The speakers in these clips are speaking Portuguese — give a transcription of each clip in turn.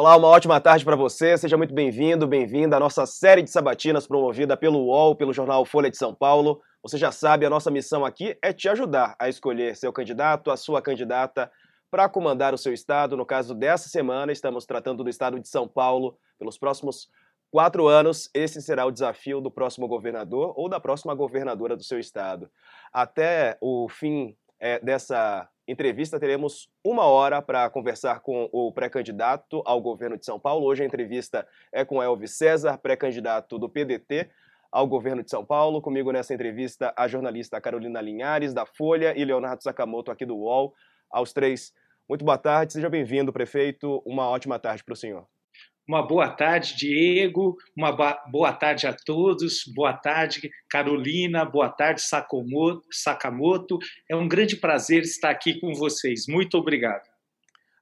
Olá, uma ótima tarde para você. Seja muito bem-vindo, bem-vinda à nossa série de sabatinas promovida pelo UOL, pelo jornal Folha de São Paulo. Você já sabe, a nossa missão aqui é te ajudar a escolher seu candidato, a sua candidata para comandar o seu estado. No caso dessa semana, estamos tratando do estado de São Paulo. Pelos próximos quatro anos, esse será o desafio do próximo governador ou da próxima governadora do seu estado. Até o fim é, dessa entrevista, teremos uma hora para conversar com o pré-candidato ao governo de São Paulo. Hoje a entrevista é com Elvis César, pré-candidato do PDT ao governo de São Paulo. Comigo nessa entrevista a jornalista Carolina Linhares, da Folha, e Leonardo Sakamoto, aqui do UOL. Aos três, muito boa tarde, seja bem-vindo, prefeito. Uma ótima tarde para o senhor. Uma boa tarde, Diego. Uma boa tarde a todos. Boa tarde, Carolina. Boa tarde, Sakamoto. É um grande prazer estar aqui com vocês. Muito obrigado.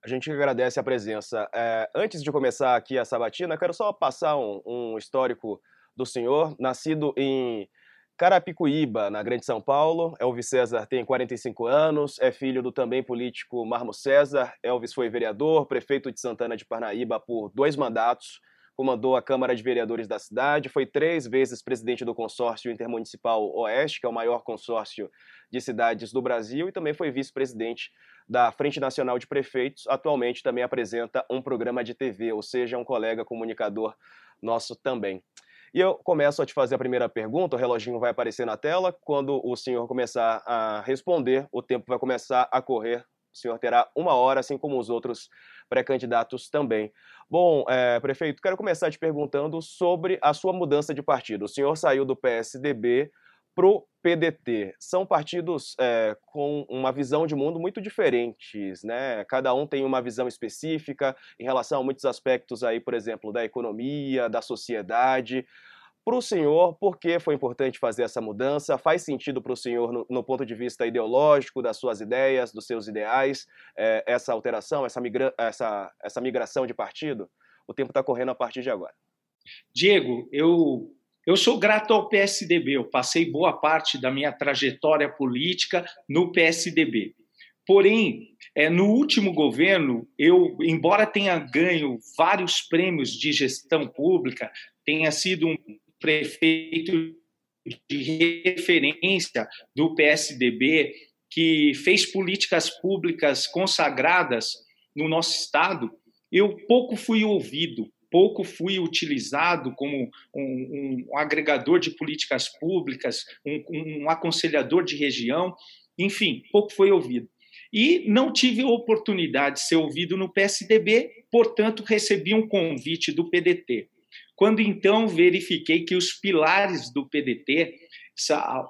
A gente agradece a presença. É, antes de começar aqui a sabatina, quero só passar um, um histórico do senhor. Nascido em Carapicuíba, na Grande São Paulo. Elvis César tem 45 anos, é filho do também político Marmo César. Elvis foi vereador, prefeito de Santana de Parnaíba por dois mandatos, comandou a Câmara de Vereadores da cidade, foi três vezes presidente do Consórcio Intermunicipal Oeste, que é o maior consórcio de cidades do Brasil, e também foi vice-presidente da Frente Nacional de Prefeitos. Atualmente também apresenta um programa de TV, ou seja, um colega comunicador nosso também. E eu começo a te fazer a primeira pergunta, o reloginho vai aparecer na tela. Quando o senhor começar a responder, o tempo vai começar a correr. O senhor terá uma hora, assim como os outros pré-candidatos também. Bom, é, prefeito, quero começar te perguntando sobre a sua mudança de partido. O senhor saiu do PSDB para o PDT. São partidos é, com uma visão de mundo muito diferentes, né? Cada um tem uma visão específica em relação a muitos aspectos aí, por exemplo, da economia, da sociedade. Para o senhor, por que foi importante fazer essa mudança? Faz sentido para o senhor, no, no, ponto de vista ideológico, das suas ideias, dos seus ideais, é, essa alteração, essa, migra essa, essa migração de partido? O tempo está correndo a partir de agora. Diego, eu eu sou grato ao PSDB, eu passei boa parte da minha trajetória política no PSDB. Porém, é, no último governo, eu, embora tenha ganho vários prêmios de gestão pública, tenha sido um prefeito de referência do PSDB, que fez políticas públicas consagradas no nosso estado, eu pouco fui ouvido pouco fui utilizado como um, um agregador de políticas públicas, um, um aconselhador de região, enfim, pouco foi ouvido. E não tive a oportunidade de ser ouvido no PSDB, portanto, recebi um convite do PDT. Quando então verifiquei que os pilares do PDT,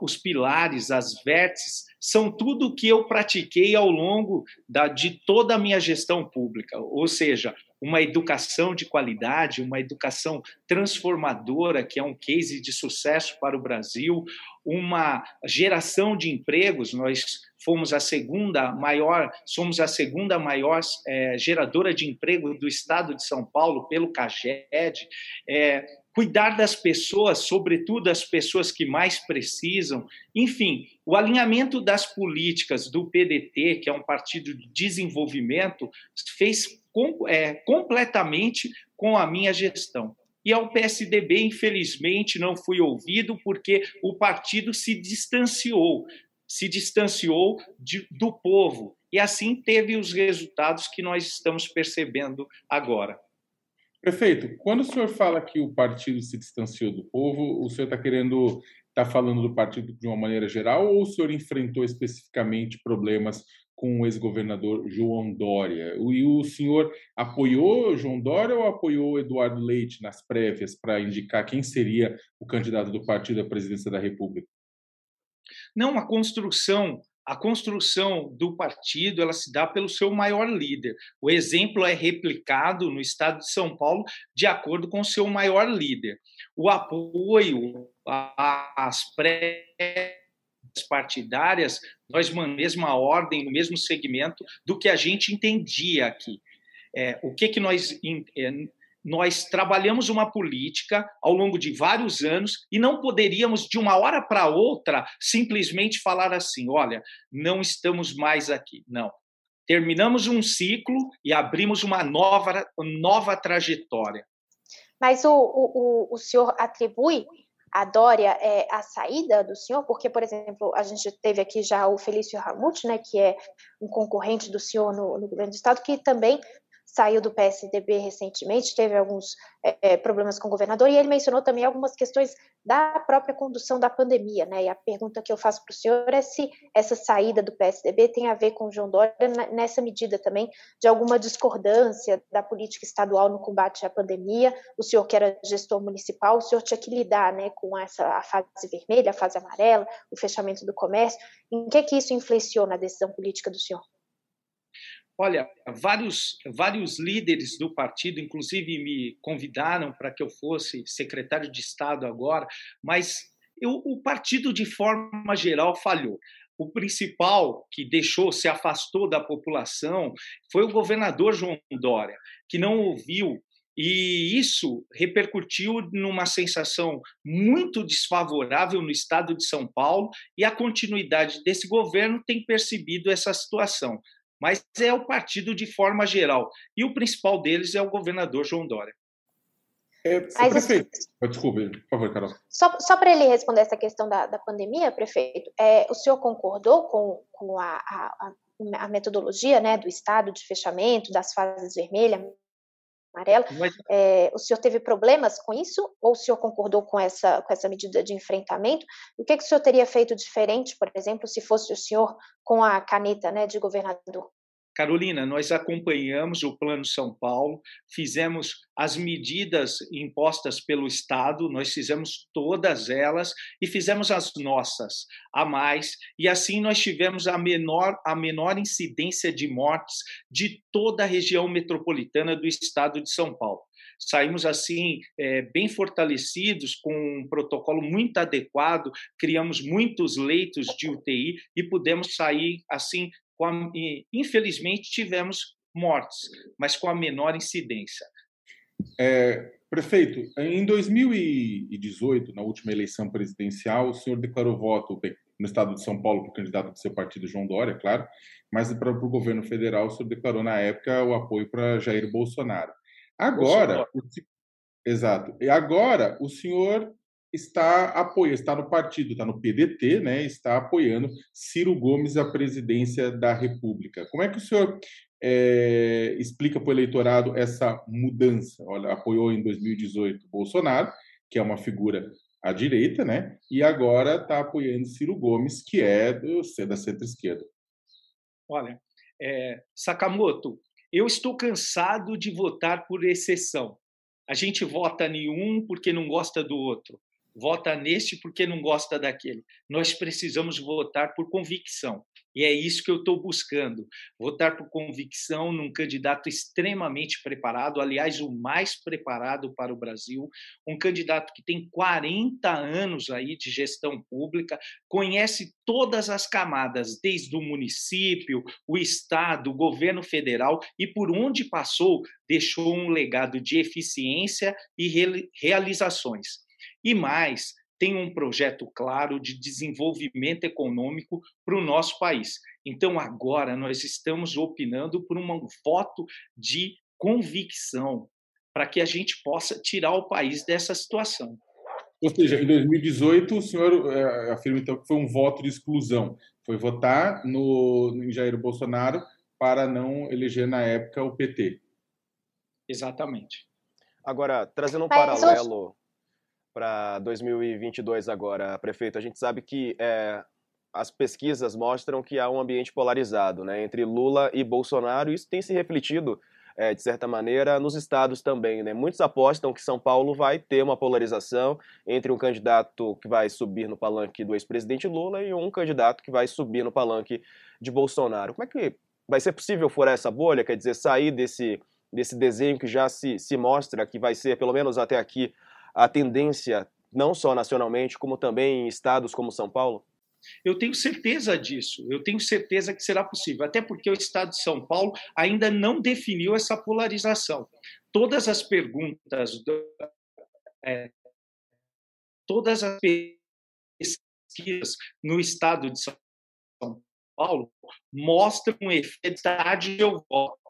os pilares, as vértices, são tudo o que eu pratiquei ao longo da, de toda a minha gestão pública, ou seja, uma educação de qualidade, uma educação transformadora, que é um case de sucesso para o Brasil, uma geração de empregos. Nós fomos a segunda maior, somos a segunda maior é, geradora de emprego do estado de São Paulo pelo CAGED. É, cuidar das pessoas, sobretudo as pessoas que mais precisam. Enfim, o alinhamento das políticas do PDT, que é um partido de desenvolvimento, fez com, é, completamente com a minha gestão. E ao PSDB, infelizmente, não fui ouvido porque o partido se distanciou, se distanciou de, do povo. E assim teve os resultados que nós estamos percebendo agora. Prefeito, quando o senhor fala que o partido se distanciou do povo, o senhor está querendo está falando do partido de uma maneira geral ou o senhor enfrentou especificamente problemas com o ex-governador João Dória. E o senhor apoiou João Dória ou apoiou Eduardo Leite nas prévias para indicar quem seria o candidato do partido à presidência da República? Não, a construção a construção do partido ela se dá pelo seu maior líder. O exemplo é replicado no estado de São Paulo de acordo com o seu maior líder. O apoio às prévias partidárias, nós na mesma ordem, no mesmo segmento do que a gente entendia aqui. É, o que que nós é, nós trabalhamos uma política ao longo de vários anos e não poderíamos de uma hora para outra simplesmente falar assim, olha, não estamos mais aqui. Não. Terminamos um ciclo e abrimos uma nova, nova trajetória. Mas o, o, o senhor atribui a Dória é, a saída do senhor? Porque, por exemplo, a gente teve aqui já o Felício Ramute, né, que é um concorrente do senhor no, no governo do Estado, que também saiu do PSDB recentemente, teve alguns é, problemas com o governador, e ele mencionou também algumas questões da própria condução da pandemia, né? E a pergunta que eu faço para o senhor é se essa saída do PSDB tem a ver com o João Dória nessa medida também de alguma discordância da política estadual no combate à pandemia. O senhor que era gestor municipal, o senhor tinha que lidar, né, com essa a fase vermelha, a fase amarela, o fechamento do comércio. Em que que isso influenciou na decisão política do senhor? Olha, vários, vários líderes do partido, inclusive, me convidaram para que eu fosse secretário de Estado agora, mas eu, o partido, de forma geral, falhou. O principal que deixou, se afastou da população, foi o governador João Dória, que não ouviu e isso repercutiu numa sensação muito desfavorável no estado de São Paulo, e a continuidade desse governo tem percebido essa situação mas é o partido de forma geral. E o principal deles é o governador João Dória. É, prefeito, desculpe, por favor, Carol. Só, só para ele responder essa questão da, da pandemia, prefeito, é, o senhor concordou com, com a, a, a metodologia né, do estado de fechamento, das fases vermelha, amarela. Mas... É, o senhor teve problemas com isso ou o senhor concordou com essa, com essa medida de enfrentamento? O que, que o senhor teria feito diferente, por exemplo, se fosse o senhor com a caneta né, de governador? Carolina, nós acompanhamos o Plano São Paulo, fizemos as medidas impostas pelo Estado, nós fizemos todas elas e fizemos as nossas a mais, e assim nós tivemos a menor, a menor incidência de mortes de toda a região metropolitana do Estado de São Paulo. Saímos assim é, bem fortalecidos com um protocolo muito adequado, criamos muitos leitos de UTI e pudemos sair assim a, infelizmente, tivemos mortes, mas com a menor incidência. É, prefeito, em 2018, na última eleição presidencial, o senhor declarou voto bem, no estado de São Paulo para o candidato do seu partido, João Dória, claro, mas para o governo federal, o senhor declarou na época o apoio para Jair Bolsonaro. Agora, Bolsonaro. O, exato, e agora o senhor está apoiando, está no partido, está no PDT, né? Está apoiando Ciro Gomes à presidência da República. Como é que o senhor é, explica para o eleitorado essa mudança? Olha, apoiou em 2018 Bolsonaro, que é uma figura à direita, né? E agora está apoiando Ciro Gomes, que é do, da centro-esquerda. Olha, é, Sakamoto, eu estou cansado de votar por exceção. A gente vota em um porque não gosta do outro vota neste porque não gosta daquele. Nós precisamos votar por convicção. E é isso que eu estou buscando: votar por convicção num candidato extremamente preparado, aliás, o mais preparado para o Brasil, um candidato que tem 40 anos aí de gestão pública, conhece todas as camadas, desde o município, o estado, o governo federal, e por onde passou, deixou um legado de eficiência e realizações. E mais, tem um projeto claro de desenvolvimento econômico para o nosso país. Então, agora, nós estamos opinando por um voto de convicção para que a gente possa tirar o país dessa situação. Ou seja, em 2018, o senhor é, afirma então que foi um voto de exclusão. Foi votar no, em Jair Bolsonaro para não eleger na época o PT. Exatamente. Agora, trazendo um paralelo para 2022 agora, prefeito? A gente sabe que é, as pesquisas mostram que há um ambiente polarizado né, entre Lula e Bolsonaro, e isso tem se refletido, é, de certa maneira, nos estados também. Né? Muitos apostam que São Paulo vai ter uma polarização entre um candidato que vai subir no palanque do ex-presidente Lula e um candidato que vai subir no palanque de Bolsonaro. Como é que vai ser possível furar essa bolha, quer dizer, sair desse, desse desenho que já se, se mostra que vai ser, pelo menos até aqui, a tendência, não só nacionalmente, como também em estados como São Paulo? Eu tenho certeza disso, eu tenho certeza que será possível, até porque o Estado de São Paulo ainda não definiu essa polarização. Todas as perguntas, é, todas as pesquisas no Estado de São Paulo mostram um efeito de eu voto.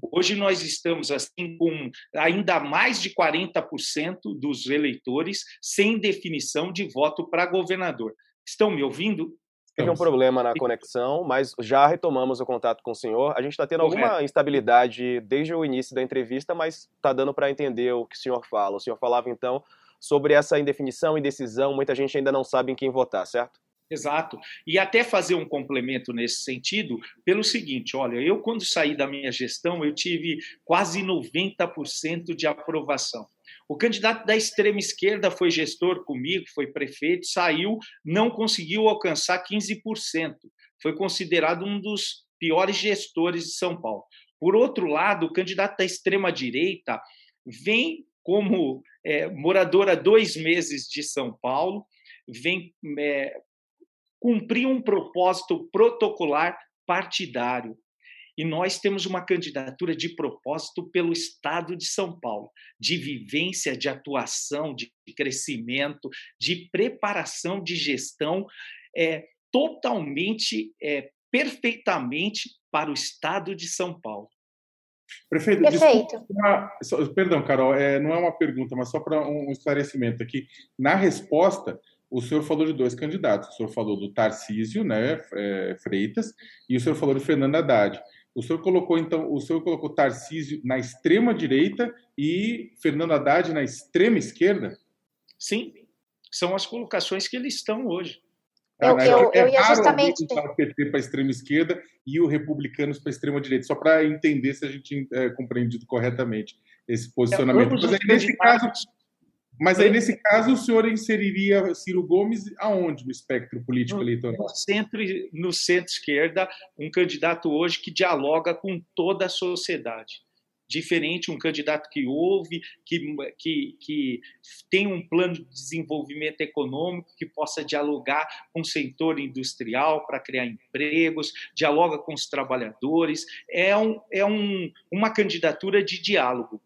Hoje nós estamos assim com ainda mais de 40% dos eleitores sem definição de voto para governador. Estão me ouvindo? Teve um problema na conexão, mas já retomamos o contato com o senhor. A gente está tendo alguma instabilidade desde o início da entrevista, mas está dando para entender o que o senhor fala. O senhor falava então sobre essa indefinição e decisão, muita gente ainda não sabe em quem votar, certo? Exato. E até fazer um complemento nesse sentido, pelo seguinte: olha, eu, quando saí da minha gestão, eu tive quase 90% de aprovação. O candidato da extrema esquerda foi gestor comigo, foi prefeito, saiu, não conseguiu alcançar 15%. Foi considerado um dos piores gestores de São Paulo. Por outro lado, o candidato da extrema direita vem como é, morador há dois meses de São Paulo, vem é, cumprir um propósito protocolar partidário. E nós temos uma candidatura de propósito pelo Estado de São Paulo, de vivência, de atuação, de crescimento, de preparação de gestão, é, totalmente, é, perfeitamente para o Estado de São Paulo. Prefeito, Perfeito. Desculpa, perdão, Carol, é, não é uma pergunta, mas só para um esclarecimento aqui. Na resposta, o senhor falou de dois candidatos. O senhor falou do Tarcísio né, é, Freitas e o senhor falou do Fernando Haddad. O senhor colocou, então, o senhor colocou Tarcísio na extrema direita e Fernando Haddad na extrema esquerda? Sim, são as colocações que eles estão hoje. Eu, ah, eu, é eu ia justamente. O PT para a extrema esquerda e o Republicanos para a extrema direita, só para entender se a gente é compreendido corretamente esse posicionamento. Mas aí, nesse caso, mas aí, nesse caso, o senhor inseriria Ciro Gomes aonde no espectro político no, eleitoral? No centro, no centro-esquerda, um candidato hoje que dialoga com toda a sociedade. Diferente, um candidato que ouve, que, que, que tem um plano de desenvolvimento econômico, que possa dialogar com o setor industrial para criar empregos, dialoga com os trabalhadores. É, um, é um, uma candidatura de diálogo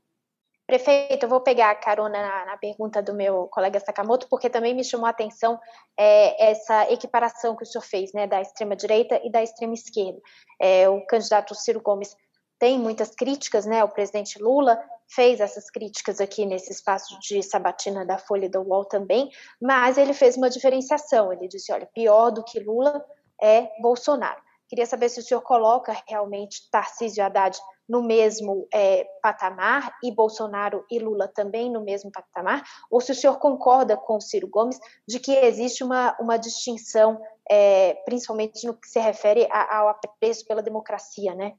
Prefeito, eu vou pegar a carona na, na, pergunta do meu colega Sakamoto, porque também me chamou a atenção é, essa equiparação que o senhor fez, né, da extrema-direita e da extrema-esquerda. É, o candidato Ciro Gomes tem muitas críticas, né, o presidente Lula fez essas críticas aqui nesse espaço de sabatina da Folha do UOL também, mas ele fez uma diferenciação, ele disse, olha, pior do que Lula é Bolsonaro. Queria saber se o senhor coloca realmente Tarcísio Haddad no mesmo é, patamar e Bolsonaro e Lula também no mesmo patamar, ou se o senhor concorda com o Ciro Gomes de que existe uma, uma distinção, é, principalmente no que se refere ao apreço pela democracia, né?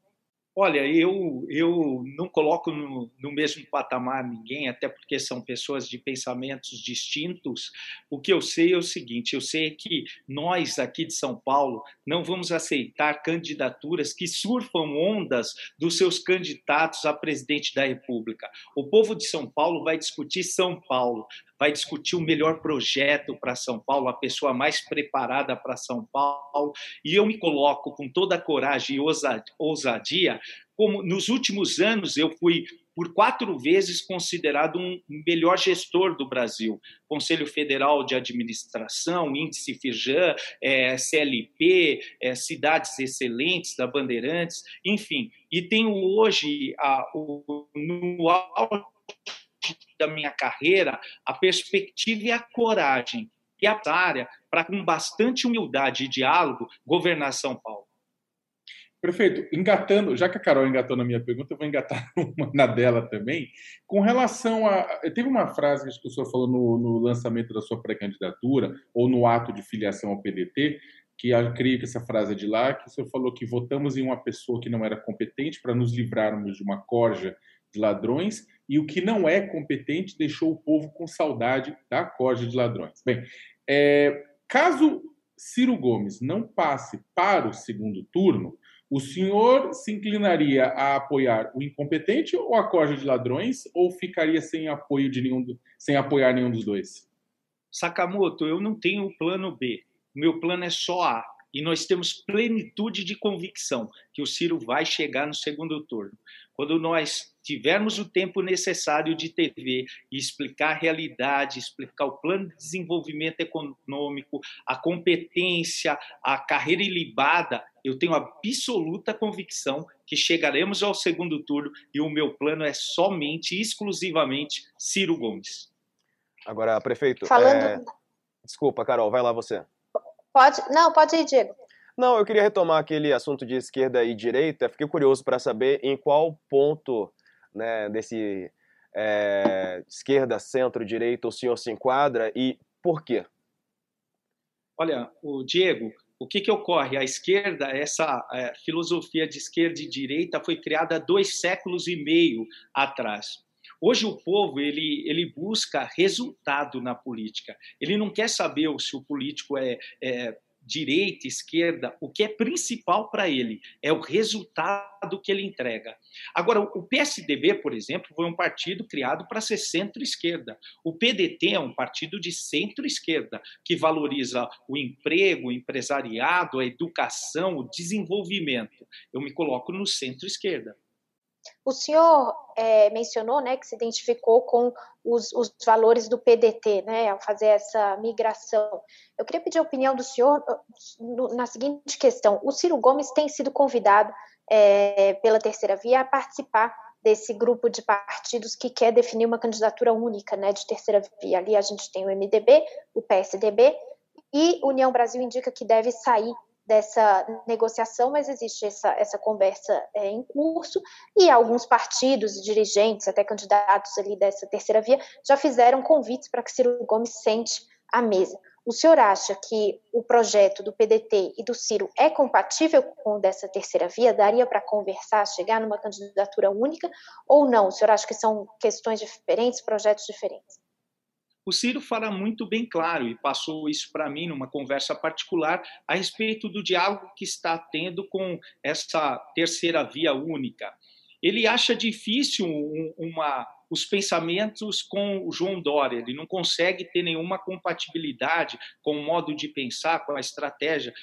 Olha, eu, eu não coloco no, no, mesmo patamar ninguém, até porque são pessoas de pensamentos distintos. O que eu sei é o seguinte: eu sei que nós aqui de São Paulo não vamos aceitar candidaturas que surfam ondas dos seus candidatos a presidente da República. O povo de São Paulo vai discutir São Paulo, vai discutir o melhor projeto para São Paulo, a pessoa mais preparada para São Paulo. E eu me coloco com toda a coragem e ousadia, como nos últimos anos eu fui por quatro vezes considerado um melhor gestor do Brasil. Conselho Federal de Administração, Índice Firjan, é, CLP, é, Cidades Excelentes da Bandeirantes, enfim. E tenho hoje, a, o, no auge da minha carreira a perspectiva e a coragem e a área para, com bastante humildade e diálogo, governar São Paulo. Prefeito, engatando, já que a Carol engatou na minha pergunta, eu vou engatar uma na dela também. Com relação a. Teve uma frase que o senhor falou no, no lançamento da sua pré-candidatura, ou no ato de filiação ao PDT, que eu creio que essa frase é de lá, que o senhor falou que votamos em uma pessoa que não era competente para nos livrarmos de uma corja de ladrões e o que não é competente deixou o povo com saudade da corja de ladrões. Bem, é, caso Ciro Gomes não passe para o segundo turno, o senhor se inclinaria a apoiar o incompetente ou a corja de ladrões ou ficaria sem apoio de nenhum, sem apoiar nenhum dos dois? Sakamoto, eu não tenho plano B. Meu plano é só A. E nós temos plenitude de convicção que o Ciro vai chegar no segundo turno. Quando nós tivermos o tempo necessário de TV e explicar a realidade, explicar o plano de desenvolvimento econômico, a competência, a carreira ilibada, eu tenho absoluta convicção que chegaremos ao segundo turno e o meu plano é somente, exclusivamente, Ciro Gomes. Agora, prefeito. Falando. É... Desculpa, Carol, vai lá você. Pode. Não, pode ir, Diego. Não, eu queria retomar aquele assunto de esquerda e direita. Fiquei curioso para saber em qual ponto né, desse é, esquerda, centro, direita o senhor se enquadra e por quê? Olha, o Diego, o que, que ocorre? A esquerda, essa é, filosofia de esquerda e direita foi criada dois séculos e meio atrás. Hoje o povo ele, ele busca resultado na política. Ele não quer saber se o político é, é direita, esquerda, o que é principal para ele é o resultado que ele entrega. Agora, o PSDB, por exemplo, foi um partido criado para ser centro-esquerda. O PDT é um partido de centro-esquerda, que valoriza o emprego, o empresariado, a educação, o desenvolvimento. Eu me coloco no centro-esquerda. O senhor é, mencionou né, que se identificou com os, os, valores do PDT, né, ao fazer essa migração. Eu queria pedir a opinião do senhor uh, na seguinte questão: o Ciro Gomes tem sido convidado é, pela Terceira Via a participar desse grupo de partidos que quer definir uma candidatura única, né, de terceira via. Ali a gente tem o MDB, o PSDB e União Brasil indica que deve sair dessa negociação, mas existe essa, essa conversa é, em curso e alguns partidos, dirigentes, até candidatos ali dessa terceira via, já fizeram convites para que Ciro Gomes sente à mesa. O senhor acha que o projeto do PDT e do Ciro é compatível com o dessa terceira via? Daria para conversar, chegar numa candidatura única ou não? O senhor acha que são questões diferentes, projetos diferentes? O Ciro fala muito bem claro, e passou isso para mim numa conversa particular, a respeito do diálogo que está tendo com essa terceira via única. Ele acha difícil uma, os pensamentos com o João Dória, ele não consegue ter nenhuma compatibilidade com o modo de pensar, com a estratégia,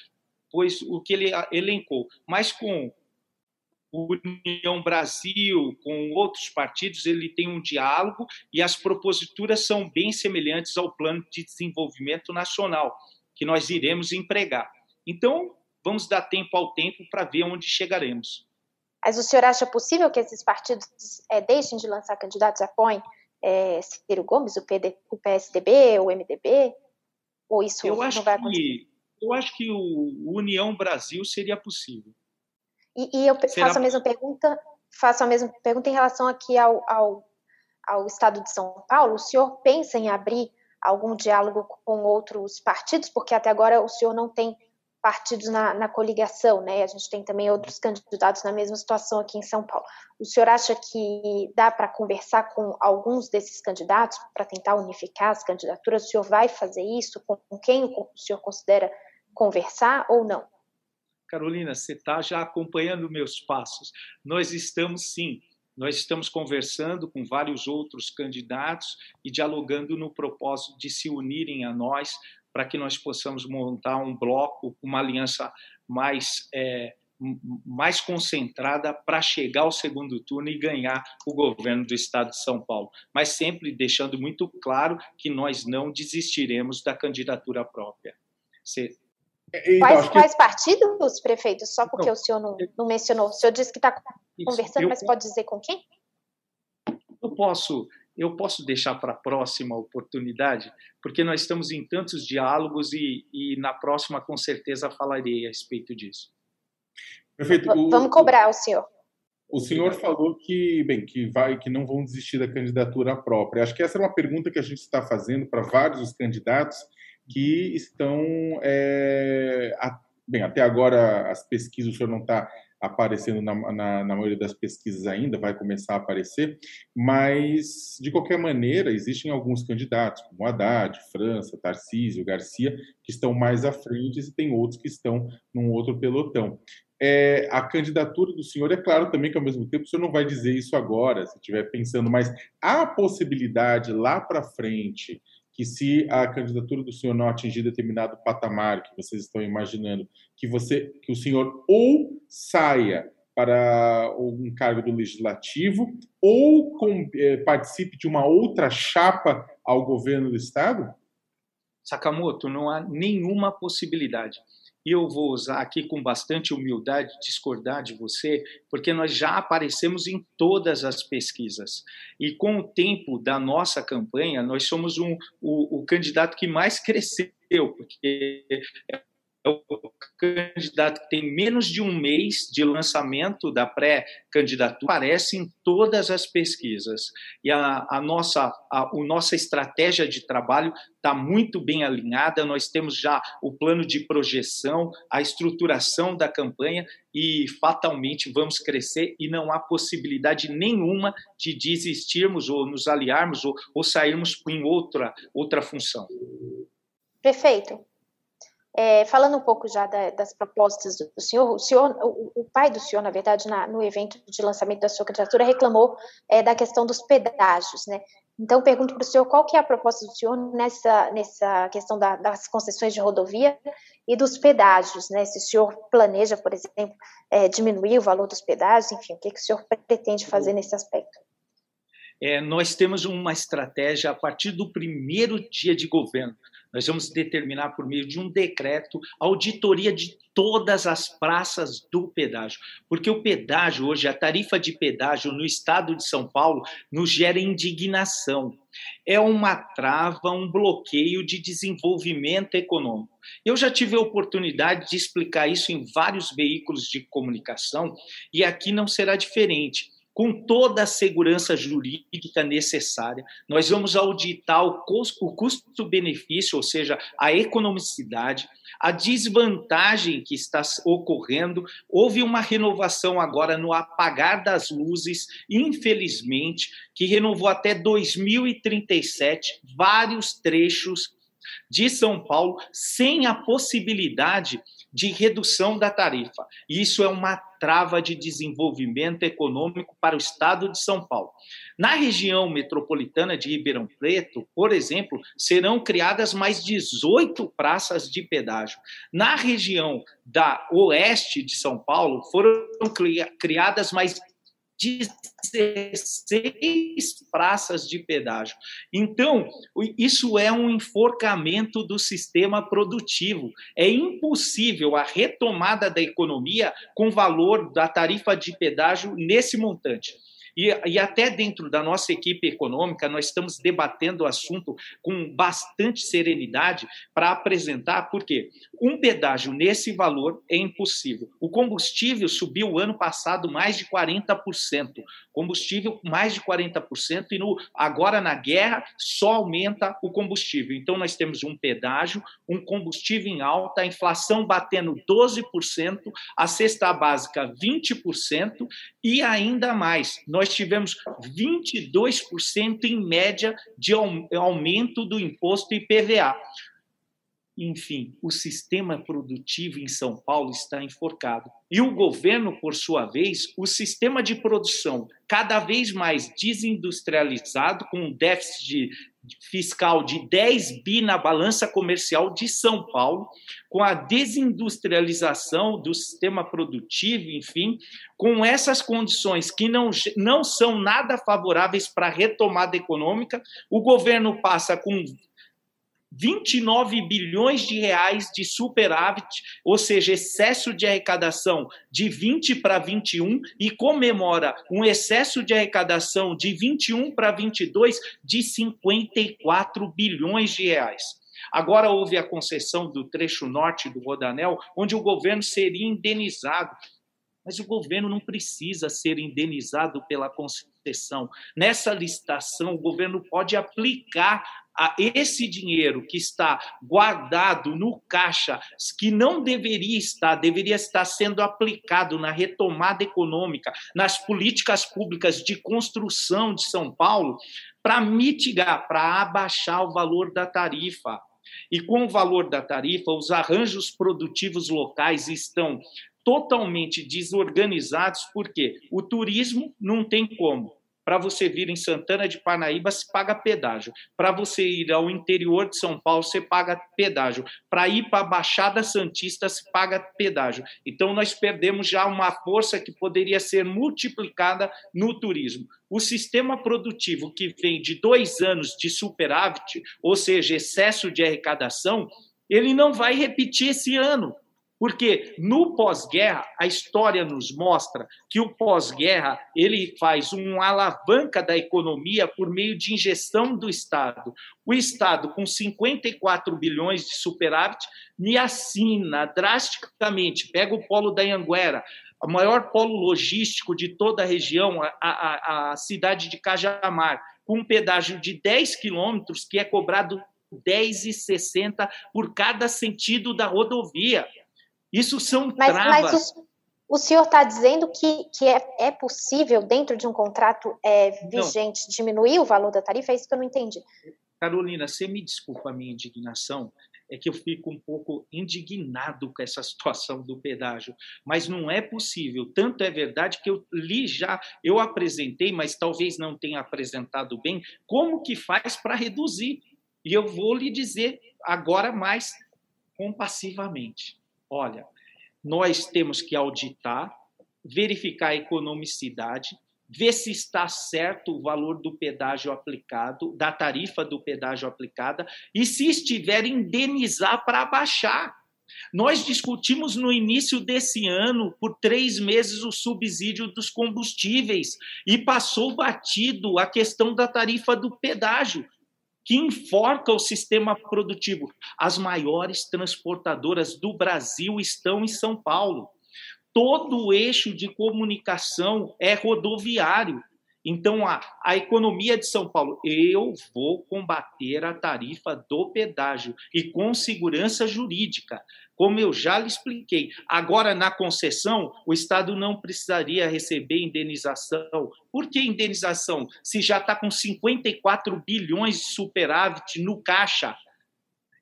pois o que ele elencou, mas com União Brasil, com outros partidos, ele tem um diálogo e as proposituras são bem semelhantes ao plano de desenvolvimento nacional que nós iremos empregar. Então, vamos dar tempo ao tempo para ver onde chegaremos. Mas o senhor acha possível que esses partidos é, deixem de lançar candidatos, apoiem é, Ciro Gomes, o, PD, o PSDB, o MDB? Ou isso eu não vai acontecer? Que, eu acho que o União Brasil seria possível. E, e eu Será... faço a mesma pergunta, faço a mesma pergunta em relação aqui ao, ao, ao Estado de São Paulo. O senhor pensa em abrir algum diálogo com outros partidos? Porque até agora o senhor não tem partidos na, na, coligação, né? A gente tem também outros candidatos na mesma situação aqui em São Paulo. O senhor acha que dá para conversar com alguns desses candidatos para tentar unificar as candidaturas? O senhor vai fazer isso? Com quem o senhor considera conversar ou não? Carolina, você está já acompanhando meus passos. Nós estamos sim, nós estamos conversando com vários outros candidatos e dialogando no propósito de se unirem a nós para que nós possamos montar um bloco, uma aliança mais é, mais concentrada para chegar ao segundo turno e ganhar o governo do estado de São Paulo. Mas sempre deixando muito claro que nós não desistiremos da candidatura própria. Você então, quais, quais que... partidos, prefeito? Só porque não, o senhor não, não, mencionou. O senhor disse que está conversando, eu, mas pode dizer com quem? Eu posso, eu posso deixar para a próxima oportunidade, porque nós estamos em tantos diálogos e, e na próxima, com certeza, falarei a respeito disso. Prefeito, o, Vamos cobrar o senhor. O senhor falou que, bem, que vai, que não vão desistir da candidatura própria. Acho que essa é uma pergunta que a gente está fazendo para vários dos candidatos que estão. É, a, bem, até agora as pesquisas, o senhor não está aparecendo na, na, na, maioria das pesquisas ainda, vai começar a aparecer, mas, de qualquer maneira, existem alguns candidatos, como Haddad, França, Tarcísio, Garcia, que estão mais à frente e tem outros que estão num outro pelotão. É, a candidatura do senhor, é claro também que ao mesmo tempo o senhor não vai dizer isso agora, se estiver pensando, mas há a possibilidade lá para frente que se a candidatura do senhor não atingir determinado patamar que vocês estão imaginando, que você, que o senhor ou saia para um cargo do legislativo ou com, eh, participe de uma outra chapa ao governo do estado? Sakamoto, não há nenhuma possibilidade. E eu vou usar aqui com bastante humildade discordar de você, porque nós já aparecemos em todas as pesquisas. E com o tempo da nossa campanha, nós somos um, o, o candidato que mais cresceu, porque o candidato que tem menos de um mês de lançamento da pré-candidatura, aparece em todas as pesquisas. E a, a nossa, a, a nossa estratégia de trabalho está muito bem alinhada, nós temos já o plano de projeção, a estruturação da campanha e fatalmente vamos crescer e não há possibilidade nenhuma de desistirmos ou nos aliarmos ou, ou sairmos em outra, outra função. Perfeito. É, falando um pouco já da, das propostas do senhor, o senhor, o, o pai do senhor, na verdade, na, no evento de lançamento da sua candidatura, reclamou é, da questão dos pedágios, né? Então, pergunto para o senhor qual que é a proposta do senhor nessa, nessa questão da, das concessões de rodovia e dos pedágios, né? Se o senhor planeja, por exemplo, é, diminuir o valor dos pedágios, enfim, o que, que o senhor pretende fazer nesse aspecto? É, nós temos uma estratégia a partir do primeiro dia de governo. Nós vamos determinar por meio de um decreto auditoria de todas as praças do pedágio, porque o pedágio hoje, a tarifa de pedágio no estado de São Paulo nos gera indignação. É uma trava, um bloqueio de desenvolvimento econômico. Eu já tive a oportunidade de explicar isso em vários veículos de comunicação e aqui não será diferente com toda a segurança jurídica necessária. Nós vamos auditar o custo-benefício, ou seja, a economicidade, a desvantagem que está ocorrendo. Houve uma renovação agora no apagar das luzes, infelizmente, que renovou até 2037 vários trechos de São Paulo sem a possibilidade de redução da tarifa. Isso é uma trava de desenvolvimento econômico para o estado de São Paulo. Na região metropolitana de Ribeirão Preto, por exemplo, serão criadas mais 18 praças de pedágio. Na região da oeste de São Paulo, foram criadas mais 16 praças de pedágio. Então, isso é um enforcamento do sistema produtivo. É impossível a retomada da economia com valor da tarifa de pedágio nesse montante. E, e, até dentro da nossa equipe econômica, nós estamos debatendo o assunto com bastante serenidade para apresentar, porque um pedágio nesse valor é impossível. O combustível subiu o ano passado mais de 40%. Combustível mais de 40%, e no, agora na guerra só aumenta o combustível. Então, nós temos um pedágio, um combustível em alta, a inflação batendo 12%, a cesta básica 20%, e ainda mais, nós tivemos 22% em média de aumento do imposto IPVA. Enfim, o sistema produtivo em São Paulo está enforcado. E o governo, por sua vez, o sistema de produção cada vez mais desindustrializado, com um déficit fiscal de 10 bi na balança comercial de São Paulo, com a desindustrialização do sistema produtivo, enfim, com essas condições que não, não são nada favoráveis para a retomada econômica, o governo passa com 29 bilhões de reais de superávit, ou seja, excesso de arrecadação de 20 para 21 e comemora um excesso de arrecadação de 21 para 22 de 54 bilhões de reais. Agora houve a concessão do trecho norte do Rodanel, onde o governo seria indenizado. Mas o governo não precisa ser indenizado pela concessão. Nessa licitação, o governo pode aplicar a esse dinheiro que está guardado no caixa, que não deveria estar, deveria estar sendo aplicado na retomada econômica, nas políticas públicas de construção de São Paulo, para mitigar, para abaixar o valor da tarifa. E com o valor da tarifa, os arranjos produtivos locais estão totalmente desorganizados, porque o turismo não tem como para você vir em Santana de Parnaíba, se paga pedágio. Para você ir ao interior de São Paulo, você paga pedágio. Para ir para a Baixada Santista, se paga pedágio. Então, nós perdemos já uma força que poderia ser multiplicada no turismo. O sistema produtivo que vem de dois anos de superávit, ou seja, excesso de arrecadação, ele não vai repetir esse ano. Porque no pós-guerra, a história nos mostra que o pós-guerra ele faz uma alavanca da economia por meio de injeção do Estado. O Estado, com 54 bilhões de superávit, me assina drasticamente, pega o polo da Anguera, o maior polo logístico de toda a região, a, a, a cidade de Cajamar, com um pedágio de 10 quilômetros que é cobrado 10,60 por cada sentido da rodovia. Isso são mas, travas. Mas o, o senhor está dizendo que, que é, é possível, dentro de um contrato é, vigente, não. diminuir o valor da tarifa? É isso que eu não entendi. Carolina, você me desculpa a minha indignação, é que eu fico um pouco indignado com essa situação do pedágio, mas não é possível. Tanto é verdade que eu li já, eu apresentei, mas talvez não tenha apresentado bem, como que faz para reduzir. E eu vou lhe dizer agora mais compassivamente. Olha, nós temos que auditar, verificar a economicidade, ver se está certo o valor do pedágio aplicado, da tarifa do pedágio aplicada, e se estiver, indenizar para baixar. Nós discutimos no início desse ano, por três meses, o subsídio dos combustíveis e passou batido a questão da tarifa do pedágio que enforca o sistema produtivo. As maiores transportadoras do Brasil estão em São Paulo. Todo o eixo de comunicação é rodoviário. Então, a, a economia de São Paulo, eu vou combater a tarifa do pedágio e com segurança jurídica como eu já lhe expliquei. Agora, na concessão, o Estado não precisaria receber indenização. Por que indenização? Se já está com 54 bilhões de superávit no caixa.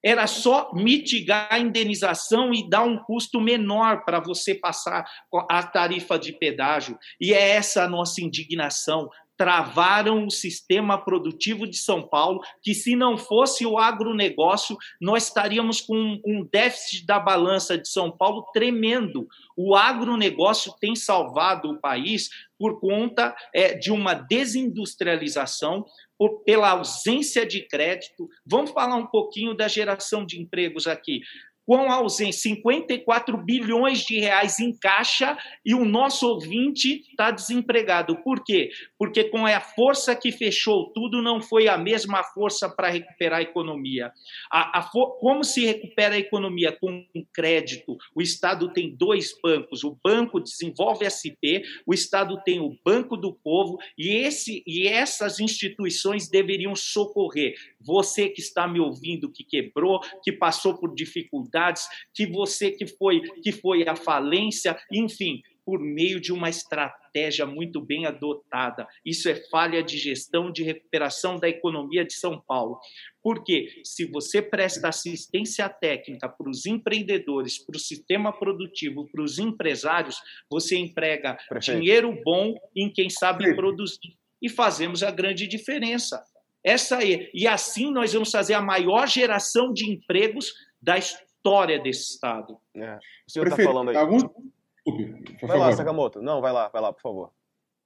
Era só mitigar a indenização e dar um custo menor para você passar a tarifa de pedágio. E é essa a nossa indignação travaram o sistema produtivo de São Paulo, que se não fosse o agronegócio, nós estaríamos com um déficit da balança de São Paulo tremendo. O agronegócio tem salvado o país por conta é, de uma desindustrialização, por, pela ausência de crédito. Vamos falar um pouquinho da geração de empregos aqui com ausência 54 bilhões de reais em caixa e o nosso ouvinte está desempregado. Por quê? Porque com a força que fechou tudo, não foi a mesma força para recuperar a economia. A, a, como se recupera a economia? Com crédito. O Estado tem dois bancos. O Banco Desenvolve SP, o Estado tem o Banco do Povo, e, esse, e essas instituições deveriam socorrer. Você que está me ouvindo, que quebrou, que passou por dificuldades, dificuldades, que você que foi que foi a falência, enfim, por meio de uma estratégia muito bem adotada. Isso é falha de gestão de recuperação da economia de São Paulo. Porque se você presta assistência técnica para os empreendedores, para o sistema produtivo, para os empresários, você emprega Perfeito. dinheiro bom em quem sabe produzir. E fazemos a grande diferença. Essa é. E assim nós vamos fazer a maior geração de empregos da história história desse Estado. É. O senhor está falando aí. Algum... Desculpe, vai lá, Sakamoto. Não, vai lá, vai lá, por favor.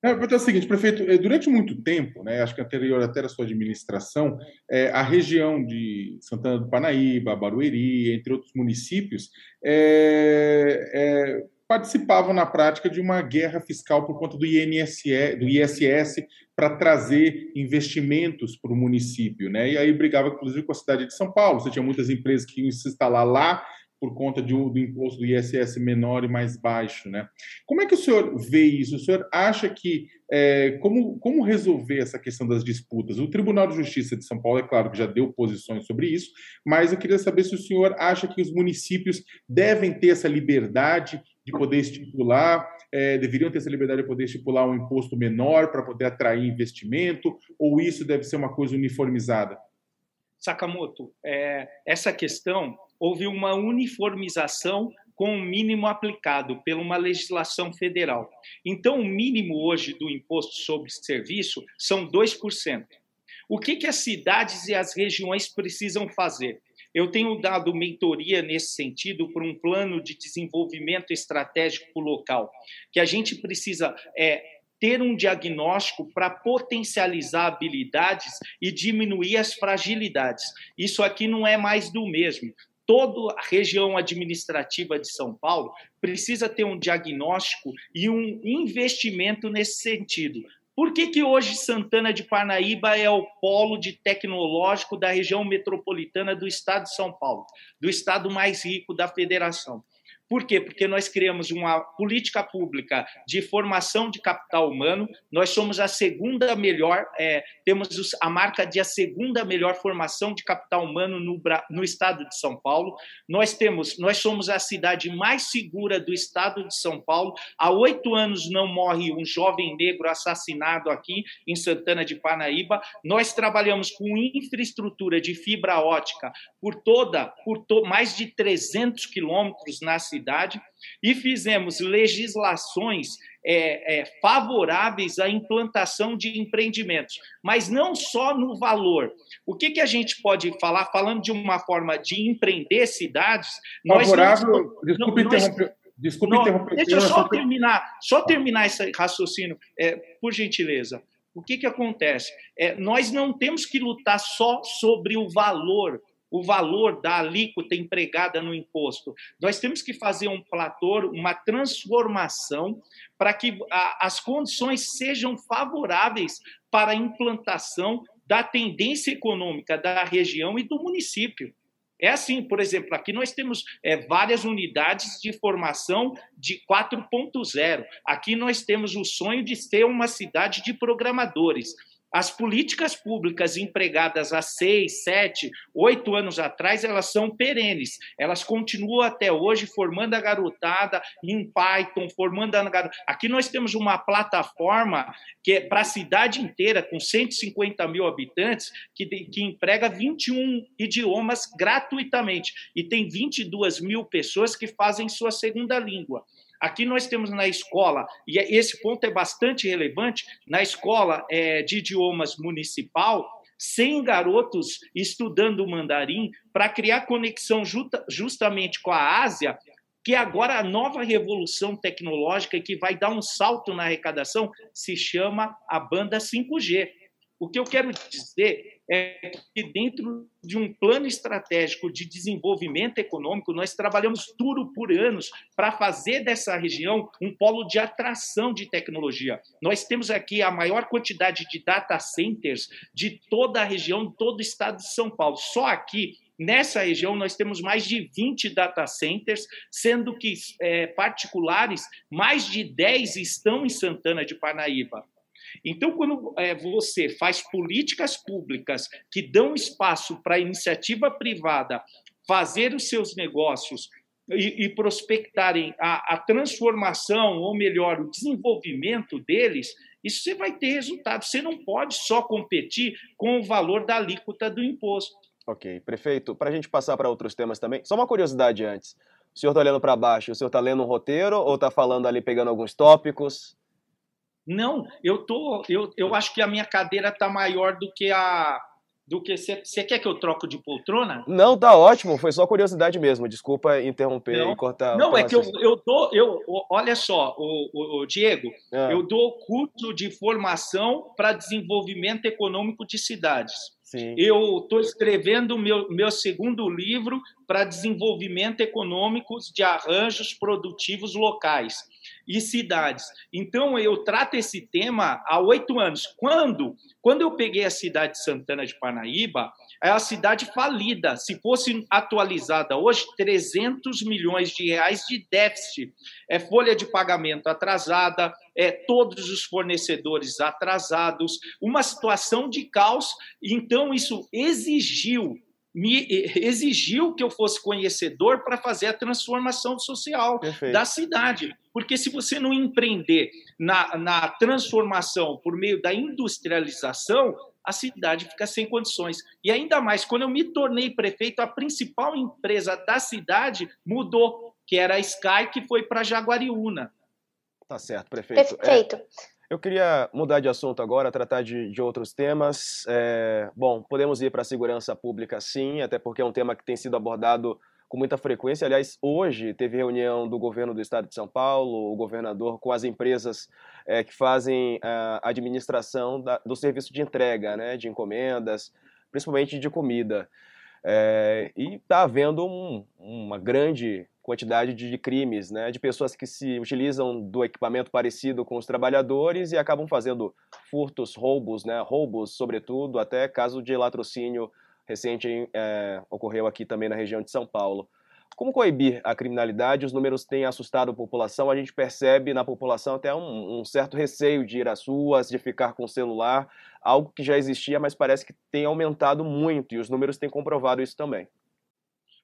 É, é o seguinte, prefeito, é, durante muito tempo, né, acho que anterior até a sua administração, é, a região de Santana do Panaíba, Barueri, entre outros municípios, é, é, participavam na prática de uma guerra fiscal por conta do INSS, do ISS para trazer investimentos para o município, né? E aí brigava inclusive com a cidade de São Paulo. Você tinha muitas empresas que iam se instalar lá por conta de, do imposto do ISS menor e mais baixo, né? Como é que o senhor vê isso? O senhor acha que é, como, como resolver essa questão das disputas? O Tribunal de Justiça de São Paulo, é claro que já deu posições sobre isso, mas eu queria saber se o senhor acha que os municípios devem ter essa liberdade de poder estipular, é, deveriam ter essa liberdade de poder estipular um imposto menor para poder atrair investimento, ou isso deve ser uma coisa uniformizada? Sakamoto, é, essa questão houve uma uniformização com o mínimo aplicado por uma legislação federal. Então, o mínimo hoje do imposto sobre serviço são 2%. O que, que as cidades e as regiões precisam fazer? Eu tenho dado mentoria nesse sentido para um plano de desenvolvimento estratégico local, que a gente precisa é, ter um diagnóstico para potencializar habilidades e diminuir as fragilidades. Isso aqui não é mais do mesmo. Toda a região administrativa de São Paulo precisa ter um diagnóstico e um investimento nesse sentido. Por que, que hoje Santana de Parnaíba é o polo de tecnológico da região metropolitana do estado de São Paulo, do estado mais rico da federação? Por quê? Porque nós criamos uma política pública de formação de capital humano. Nós somos a segunda melhor, é, temos a marca de a segunda melhor formação de capital humano no, no estado de São Paulo. Nós temos, nós somos a cidade mais segura do estado de São Paulo. Há oito anos não morre um jovem negro assassinado aqui em Santana de Parnaíba. Nós trabalhamos com infraestrutura de fibra ótica por toda, por to, mais de 300 quilômetros na cidade cidade e fizemos legislações é, é, favoráveis à implantação de empreendimentos, mas não só no valor. O que, que a gente pode falar, falando de uma forma de empreender cidades? Favorável, nós, desculpe interromper. Desculpe não, interromper. Deixa eu só terminar, só terminar esse raciocínio, é, por gentileza. O que, que acontece? É, nós não temos que lutar só sobre o valor o valor da alíquota empregada no imposto. Nós temos que fazer um platô, uma transformação para que as condições sejam favoráveis para a implantação da tendência econômica da região e do município. É assim, por exemplo, aqui nós temos é, várias unidades de formação de 4.0. Aqui nós temos o sonho de ser uma cidade de programadores. As políticas públicas empregadas há seis, sete, oito anos atrás, elas são perenes. Elas continuam até hoje formando a garotada em Python, formando a garotada. Aqui nós temos uma plataforma que é para a cidade inteira, com 150 mil habitantes, que, que emprega 21 idiomas gratuitamente. E tem 22 mil pessoas que fazem sua segunda língua. Aqui nós temos na escola, e é, esse ponto é bastante relevante, na escola é, de idiomas municipal, 100 garotos estudando mandarim para criar conexão justa, justamente com a Ásia, que agora a nova revolução tecnológica que vai dar um salto na arrecadação se chama a banda 5G. O que eu quero dizer é que, dentro de um plano estratégico de desenvolvimento econômico, nós trabalhamos duro por anos para fazer dessa região um polo de atração de tecnologia. Nós temos aqui a maior quantidade de data centers de toda a região, todo o estado de São Paulo. Só aqui Nessa região, nós temos mais de 20 data centers, sendo que é, particulares, mais de 10 estão em Santana de Parnaíba. Então, quando é, você faz políticas públicas que dão espaço para a iniciativa privada fazer os seus negócios e, e prospectarem a, a, transformação, ou melhor, o desenvolvimento deles, isso você vai ter resultado. Você não pode só competir com o valor da alíquota do imposto. Ok, prefeito, para a gente passar para outros temas também, só uma curiosidade antes. O senhor está olhando para baixo, o senhor está lendo um roteiro ou está falando ali, pegando alguns tópicos? Não, eu tô, eu, eu acho que a minha cadeira está maior do que a do que você quer que eu troco de poltrona? Não, tá ótimo, foi só curiosidade mesmo. Desculpa interromper não, e cortar. Não, é que eu, eu dou, eu, olha só, o, o, o Diego, é. eu dou curso de formação para desenvolvimento econômico de cidades. Sim. Eu estou escrevendo meu, meu segundo livro para desenvolvimento econômico de arranjos produtivos locais e cidades. Então, eu trato esse tema há oito anos. Quando, quando eu peguei a cidade de Santana de Parnaíba, é a cidade falida. Se fosse atualizada hoje, 300 milhões de reais de déficit. É folha de pagamento atrasada, é todos os fornecedores atrasados, uma situação de caos. Então, isso exigiu me exigiu que eu fosse conhecedor para fazer a transformação social Perfeito. da cidade. Porque se você não empreender na, na transformação por meio da industrialização, a cidade fica sem condições. E ainda mais, quando eu me tornei prefeito, a principal empresa da cidade mudou que era a Sky, que foi para Jaguariúna. Tá certo, prefeito. Perfeito. É, eu queria mudar de assunto agora, tratar de, de outros temas. É, bom, podemos ir para a segurança pública sim, até porque é um tema que tem sido abordado com muita frequência. Aliás, hoje teve reunião do governo do estado de São Paulo, o governador, com as empresas é, que fazem a administração da, do serviço de entrega, né, de encomendas, principalmente de comida. É, e está havendo um, uma grande quantidade de crimes, né, de pessoas que se utilizam do equipamento parecido com os trabalhadores e acabam fazendo furtos, roubos, né, roubos, sobretudo, até caso de latrocínio recente é, ocorreu aqui também na região de São Paulo. Como coibir a criminalidade? Os números têm assustado a população. A gente percebe na população até um, um, certo receio de ir às ruas, de ficar com o celular, algo que já existia, mas parece que tem aumentado muito e os números têm comprovado isso também.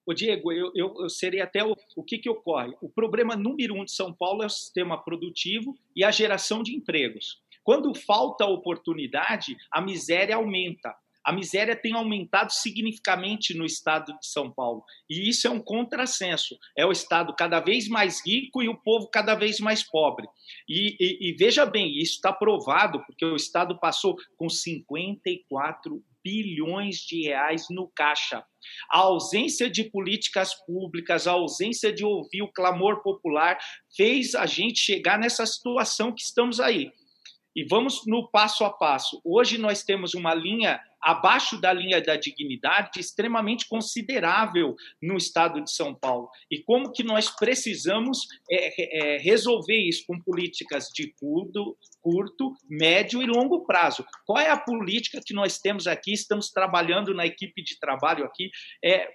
O Diego, eu, eu, eu seria até o, o que, que ocorre. O problema número um de São Paulo é o sistema produtivo e a geração de empregos. Quando falta oportunidade, a miséria aumenta a miséria tem aumentado significativamente no estado de São Paulo. E isso é um contrassenso. É o estado cada vez mais rico e o povo cada vez mais pobre. E, e, e veja bem, isso está provado, porque o estado passou com 54 bilhões de reais no caixa. A ausência de políticas públicas, a ausência de ouvir o clamor popular, fez a gente chegar nessa situação que estamos aí. E vamos no passo a passo. Hoje nós temos uma linha abaixo da linha da dignidade extremamente considerável no estado de São Paulo. E como que nós precisamos é, é, resolver isso com políticas de curto, curto, médio e longo prazo? Qual é a política que nós temos aqui? Estamos trabalhando na equipe de trabalho aqui, é,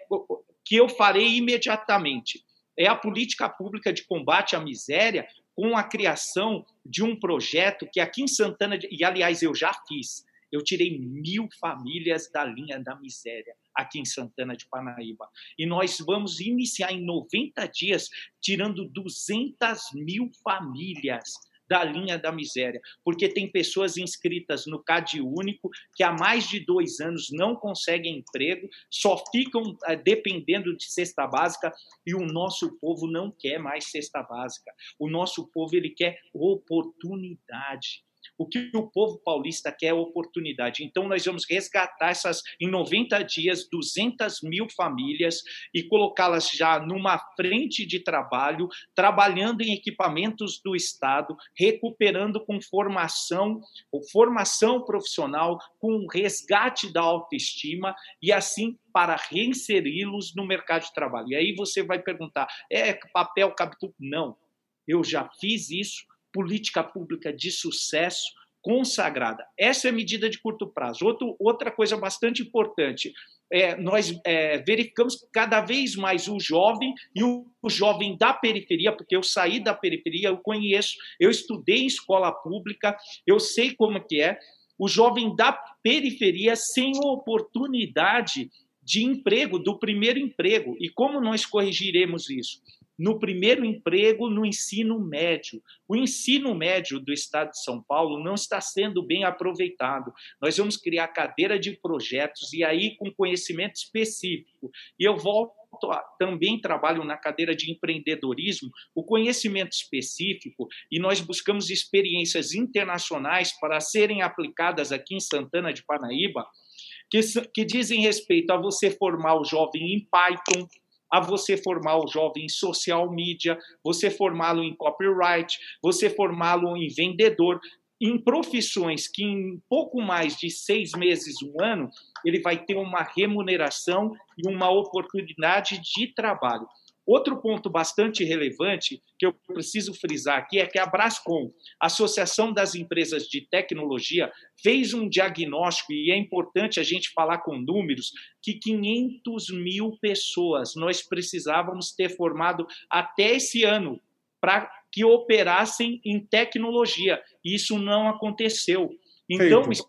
que eu farei imediatamente. É a política pública de combate à miséria com a criação de um projeto que aqui em Santana, e aliás eu já fiz, eu tirei mil famílias da linha da miséria aqui em Santana de Parnaíba. E nós vamos iniciar em 90 dias tirando 200 mil famílias da linha da miséria, porque tem pessoas inscritas no CAD Único que há mais de dois anos não conseguem emprego, só ficam eh, dependendo de cesta básica e o nosso povo não quer mais cesta básica. O nosso povo ele quer oportunidade. O que o povo paulista quer é oportunidade. Então, nós vamos resgatar essas, em 90 dias, 200 mil famílias e colocá-las já numa frente de trabalho, trabalhando em equipamentos do Estado, recuperando com formação, formação profissional, com resgate da autoestima e assim para reinseri-los no mercado de trabalho. E aí você vai perguntar: é papel cabe tudo? Não. Eu já fiz isso política pública de sucesso consagrada. Essa é a medida de curto prazo. Outro, outra coisa bastante importante, é, nós é, verificamos cada vez mais o jovem e o, o, jovem da periferia, porque eu saí da periferia, eu conheço, eu estudei em escola pública, eu sei como que é, o jovem da periferia sem oportunidade de emprego, do primeiro emprego. E como nós corrigiremos isso? No primeiro emprego no ensino médio. O ensino médio do estado de São Paulo não está sendo bem aproveitado. Nós vamos criar cadeira de projetos e aí com conhecimento específico. E eu volto também trabalho na cadeira de empreendedorismo, o conhecimento específico e nós buscamos experiências internacionais para serem aplicadas aqui em Santana de Parnaíba, que, que dizem respeito a você formar o jovem em Python, a você formar o jovem em social media, você formá-lo em copyright, você formá-lo em vendedor, em profissões que em pouco mais de seis meses, um ano, ele vai ter uma remuneração e uma oportunidade de trabalho. Outro ponto bastante relevante que eu preciso frisar aqui é que a Brascom, Associação das Empresas de Tecnologia, fez um diagnóstico, e é importante a gente falar com números, que 500 mil pessoas nós precisávamos ter formado até esse ano para que operassem em tecnologia. Isso não aconteceu. Então, Feito.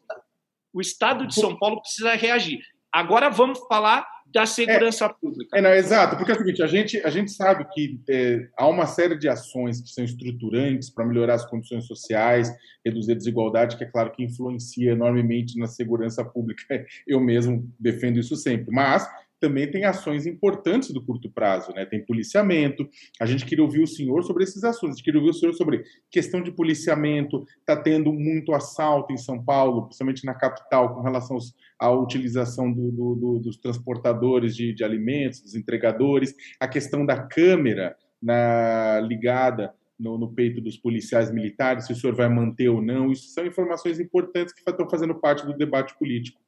o Estado de São Paulo precisa reagir. Agora vamos falar da segurança é, pública. É, não, exato, porque é o seguinte, a gente, a gente sabe que é, há uma série de ações que são estruturantes para melhorar as condições sociais, reduzir a desigualdade, que é claro que influencia enormemente na segurança pública. Eu mesmo defendo isso sempre, mas também tem ações importantes do curto prazo, né? Tem policiamento. A gente queria ouvir o senhor sobre esses assuntos. A gente queria ouvir o senhor sobre questão de policiamento. Está tendo muito assalto em São Paulo, principalmente na capital, com relação à utilização do, do, do, dos transportadores de, de alimentos, dos entregadores. A questão da câmera na, ligada no, no, peito dos policiais militares, se o senhor vai manter ou não. Isso são informações importantes que estão fazendo parte do debate político.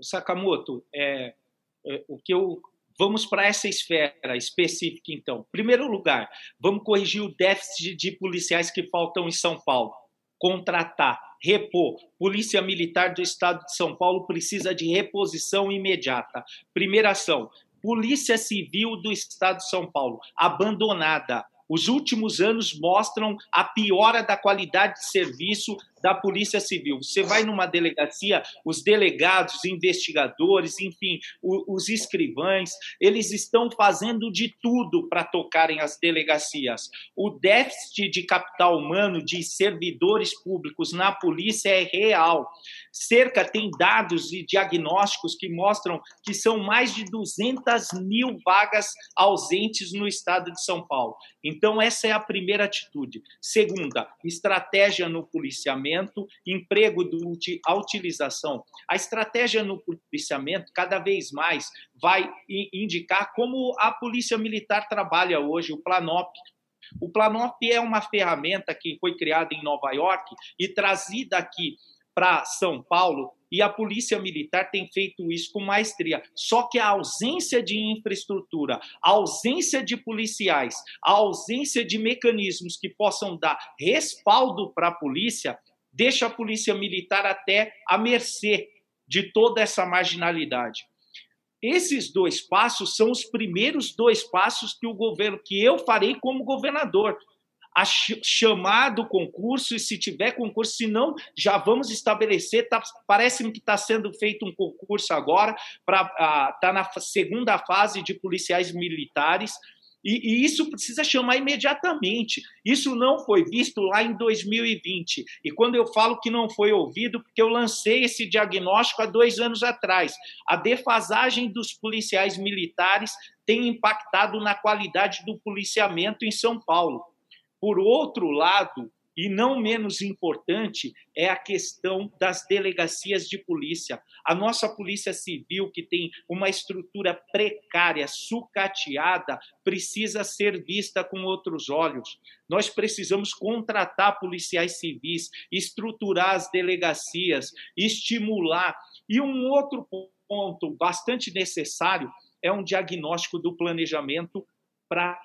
Sakamoto, é o que eu vamos para essa esfera específica então. Primeiro lugar, vamos corrigir o déficit de policiais que faltam em São Paulo. Contratar, repor. Polícia Militar do Estado de São Paulo precisa de reposição imediata. Primeira ação. Polícia Civil do Estado de São Paulo, abandonada, os últimos anos mostram a piora da qualidade de serviço da Polícia Civil. Você vai numa delegacia, os delegados, os investigadores, enfim, os escrivães, eles estão fazendo de tudo para tocarem as delegacias. O déficit de capital humano de servidores públicos na polícia é real. Cerca tem dados e diagnósticos que mostram que são mais de 200 mil vagas ausentes no estado de São Paulo. Então, essa é a primeira atitude. Segunda, estratégia no policiamento, emprego, do, a utilização. A estratégia no policiamento, cada vez mais, vai indicar como a Polícia Militar trabalha hoje, o Planop, o Planop é uma ferramenta que foi criada em Nova York e trazida aqui para São Paulo e a Polícia Militar tem feito isso com maestria. Só que a ausência de infraestrutura, a ausência de policiais, a ausência de mecanismos que possam dar respaldo para a polícia, deixa a Polícia Militar até à mercê de toda essa marginalidade. Esses dois passos são os primeiros dois passos que o governo, que eu farei como governador a chamar do concurso, e se tiver concurso, se não, já vamos estabelecer. Tá, Parece-me que está sendo feito um concurso agora, está na segunda fase de policiais militares. E, e, isso precisa chamar imediatamente. Isso não foi visto lá em 2020. E quando eu falo que não foi ouvido, porque eu lancei esse diagnóstico há dois anos atrás. A defasagem dos policiais militares tem impactado na qualidade do policiamento em São Paulo. Por outro lado, e não menos importante, é a questão das delegacias de polícia. A nossa Polícia Civil, que tem uma estrutura precária, sucateada, precisa ser vista com outros olhos. Nós precisamos contratar policiais civis, estruturar as delegacias, estimular. E um outro ponto bastante necessário é um diagnóstico do planejamento para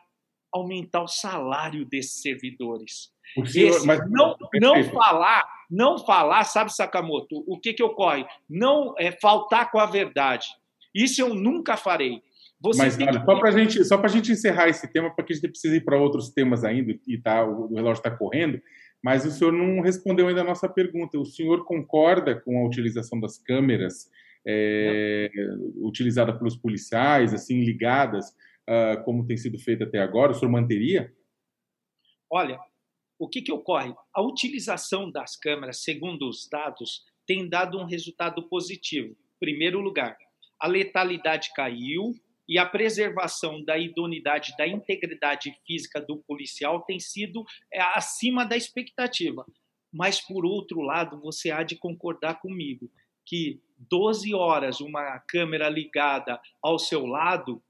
aumentar o salário desses servidores. Senhor, Esse, mas... não, não falar, não falar, sabe, Sakamoto, o que, que ocorre? Não é faltar com a verdade. Isso eu nunca farei. Você mas olha, que... só para gente, só a gente encerrar esse tema, porque a gente precisa ir para outros temas ainda e tá, o relógio está correndo. Mas o senhor não respondeu ainda a nossa pergunta. O senhor concorda com a utilização das câmeras é, utilizada pelos policiais, assim ligadas uh, como tem sido feito até agora? O senhor manteria? Olha, o que, que ocorre? A utilização das câmeras, segundo os dados, tem dado um resultado positivo. Em primeiro lugar, a letalidade caiu e a preservação da idoneidade, da integridade física do policial tem sido é, acima da expectativa. Mas, por outro lado, você há de concordar comigo que 12 horas uma câmera ligada ao seu lado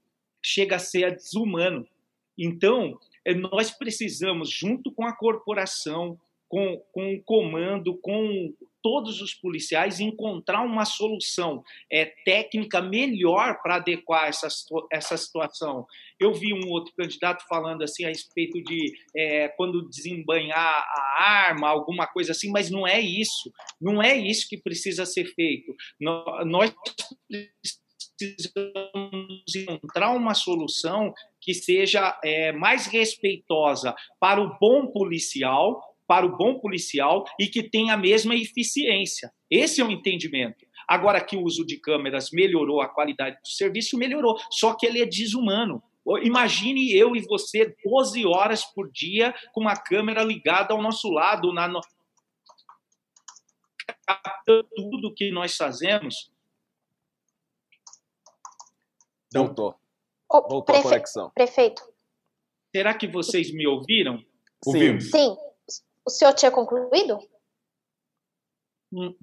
chega a ser desumano. Então, nós precisamos, junto com a corporação, com, com o comando, com todos os policiais, encontrar uma solução é, técnica melhor para adequar essa, essa situação. Eu vi um outro candidato falando assim a respeito de é, quando desembanhar a arma, alguma coisa assim, mas não é isso. Não é isso que precisa ser feito. Nós precisamos encontrar uma solução que seja é, mais respeitosa para o bom policial, para o bom policial e que tenha a mesma eficiência. Esse é o entendimento. Agora que o uso de câmeras melhorou a qualidade do serviço, melhorou. Só que ele é desumano. Imagine eu e você 12 horas por dia com uma câmera ligada ao nosso lado, na no... tudo que nós fazemos Então, Voltou. Voltou prefe... a conexão. Prefeito. Será que vocês me ouviram? Ouvimos. Sim. O senhor tinha concluído? Hum.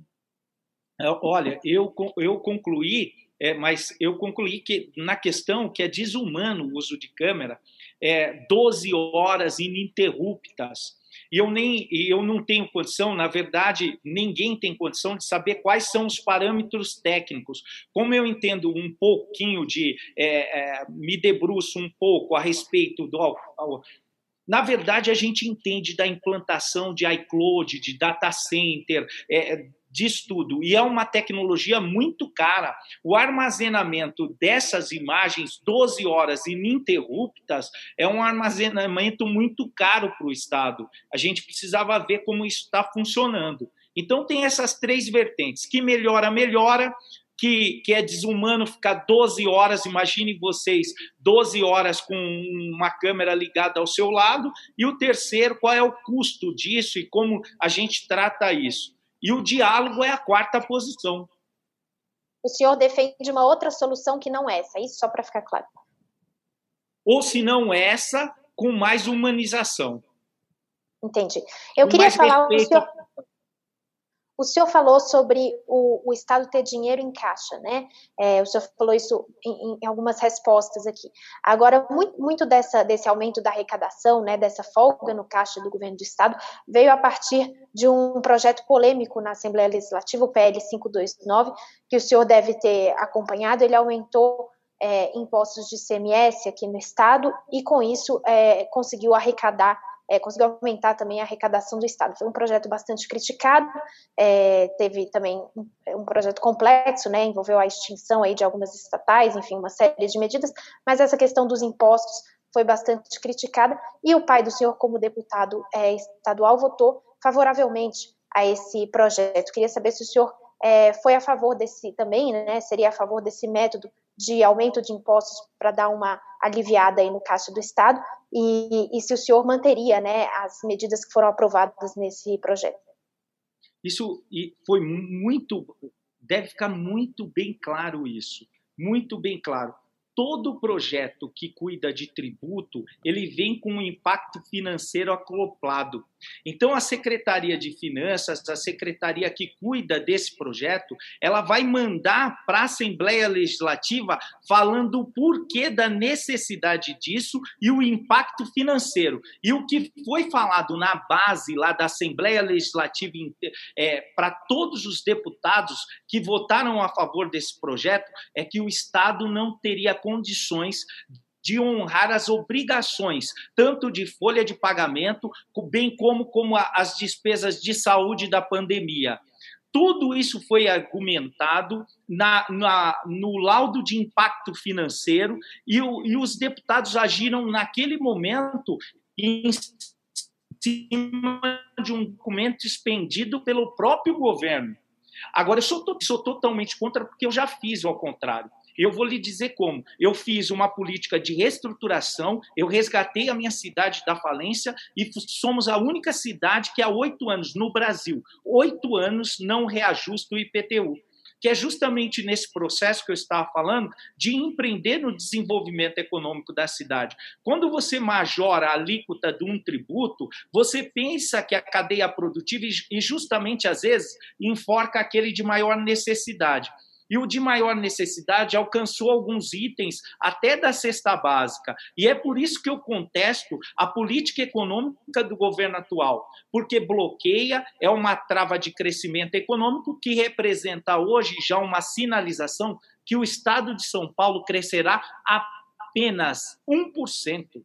É, olha, eu, eu concluí, é, mas eu concluí que na questão que é desumano o uso de câmera, é 12 horas ininterruptas. E eu nem eu não tenho condição, na verdade, ninguém tem condição de saber quais são os parâmetros técnicos. Como eu entendo um pouquinho de é, é, me debruço um pouco a respeito do na verdade, a gente entende da implantação de iCloud, de data center, é, diz tudo. E é uma tecnologia muito cara. O armazenamento dessas imagens, 12 horas ininterruptas, é um armazenamento muito caro para o Estado. A gente precisava ver como isso está funcionando. Então, tem essas três vertentes: que melhora, melhora. Que, que é desumano ficar 12 horas, imaginem vocês, 12 horas com uma câmera ligada ao seu lado, e o terceiro, qual é o custo disso e como a gente trata isso. E o diálogo é a quarta posição. O senhor defende uma outra solução que não essa, isso só para ficar claro. Ou se não essa, com mais humanização. Entendi. Eu com queria falar. Respeito... O senhor, o senhor falou sobre o, o, Estado ter dinheiro em caixa, né? É, o senhor falou isso em, em, algumas respostas aqui. Agora, muito, muito dessa, desse aumento da arrecadação, né, dessa folga no caixa do governo do Estado, veio a partir de um projeto polêmico na Assembleia Legislativa, o PL 529, que o senhor deve ter acompanhado. Ele aumentou é, impostos de CMS aqui no Estado e, com isso, é, conseguiu arrecadar é, conseguiu aumentar também a arrecadação do Estado. Foi um projeto bastante criticado, é, teve também um, projeto complexo, né, envolveu a extinção aí de algumas estatais, enfim, uma série de medidas, mas essa questão dos impostos foi bastante criticada, e o pai do senhor, como deputado é, estadual, votou favoravelmente a esse projeto. Queria saber se o senhor é, foi a favor desse também, né, seria a favor desse método de aumento de impostos para dar uma aliviada aí no caixa do Estado e, e, se o senhor manteria né, as medidas que foram aprovadas nesse projeto. Isso foi muito, deve ficar muito bem claro isso, muito bem claro todo projeto que cuida de tributo, ele vem com um impacto financeiro acoplado. Então a Secretaria de Finanças, a secretaria que cuida desse projeto, ela vai mandar para a Assembleia Legislativa falando o porquê da necessidade disso e o impacto financeiro. E o que foi falado na base lá da Assembleia Legislativa é, para todos os deputados que votaram a favor desse projeto é que o Estado não teria condições de honrar as obrigações, tanto de folha de pagamento, bem como, como as despesas de saúde da pandemia. Tudo isso foi argumentado na, na, no laudo de impacto financeiro e, o, e os deputados agiram naquele momento em cima de um documento expendido pelo próprio governo. Agora, eu sou, sou totalmente contra porque eu já fiz ao contrário. Eu vou lhe dizer como. Eu fiz uma política de reestruturação, eu resgatei a minha cidade da falência e somos a única cidade que há oito anos no Brasil, oito anos não reajusta o IPTU que é justamente nesse processo que eu estava falando, de empreender no desenvolvimento econômico da cidade. Quando você majora a alíquota de um tributo, você pensa que a cadeia produtiva, e justamente às vezes, enforca aquele de maior necessidade e o de maior necessidade alcançou alguns itens até da cesta básica. E é por isso que eu contesto a política econômica do governo atual, porque bloqueia, é uma trava de crescimento econômico que representa hoje já uma sinalização que o estado de São Paulo crescerá apenas 1%.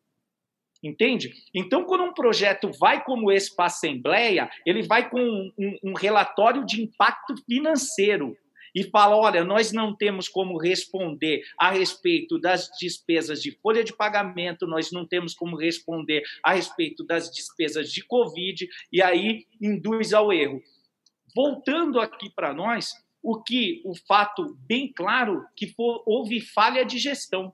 Entende? Então, quando um projeto vai como esse para a Assembleia, ele vai com um, um, relatório de impacto financeiro e fala: olha, nós não temos como responder a respeito das despesas de folha de pagamento, nós não temos como responder a respeito das despesas de Covid, e aí induz ao erro. Voltando aqui para nós, o que o fato bem claro que for, houve falha de gestão,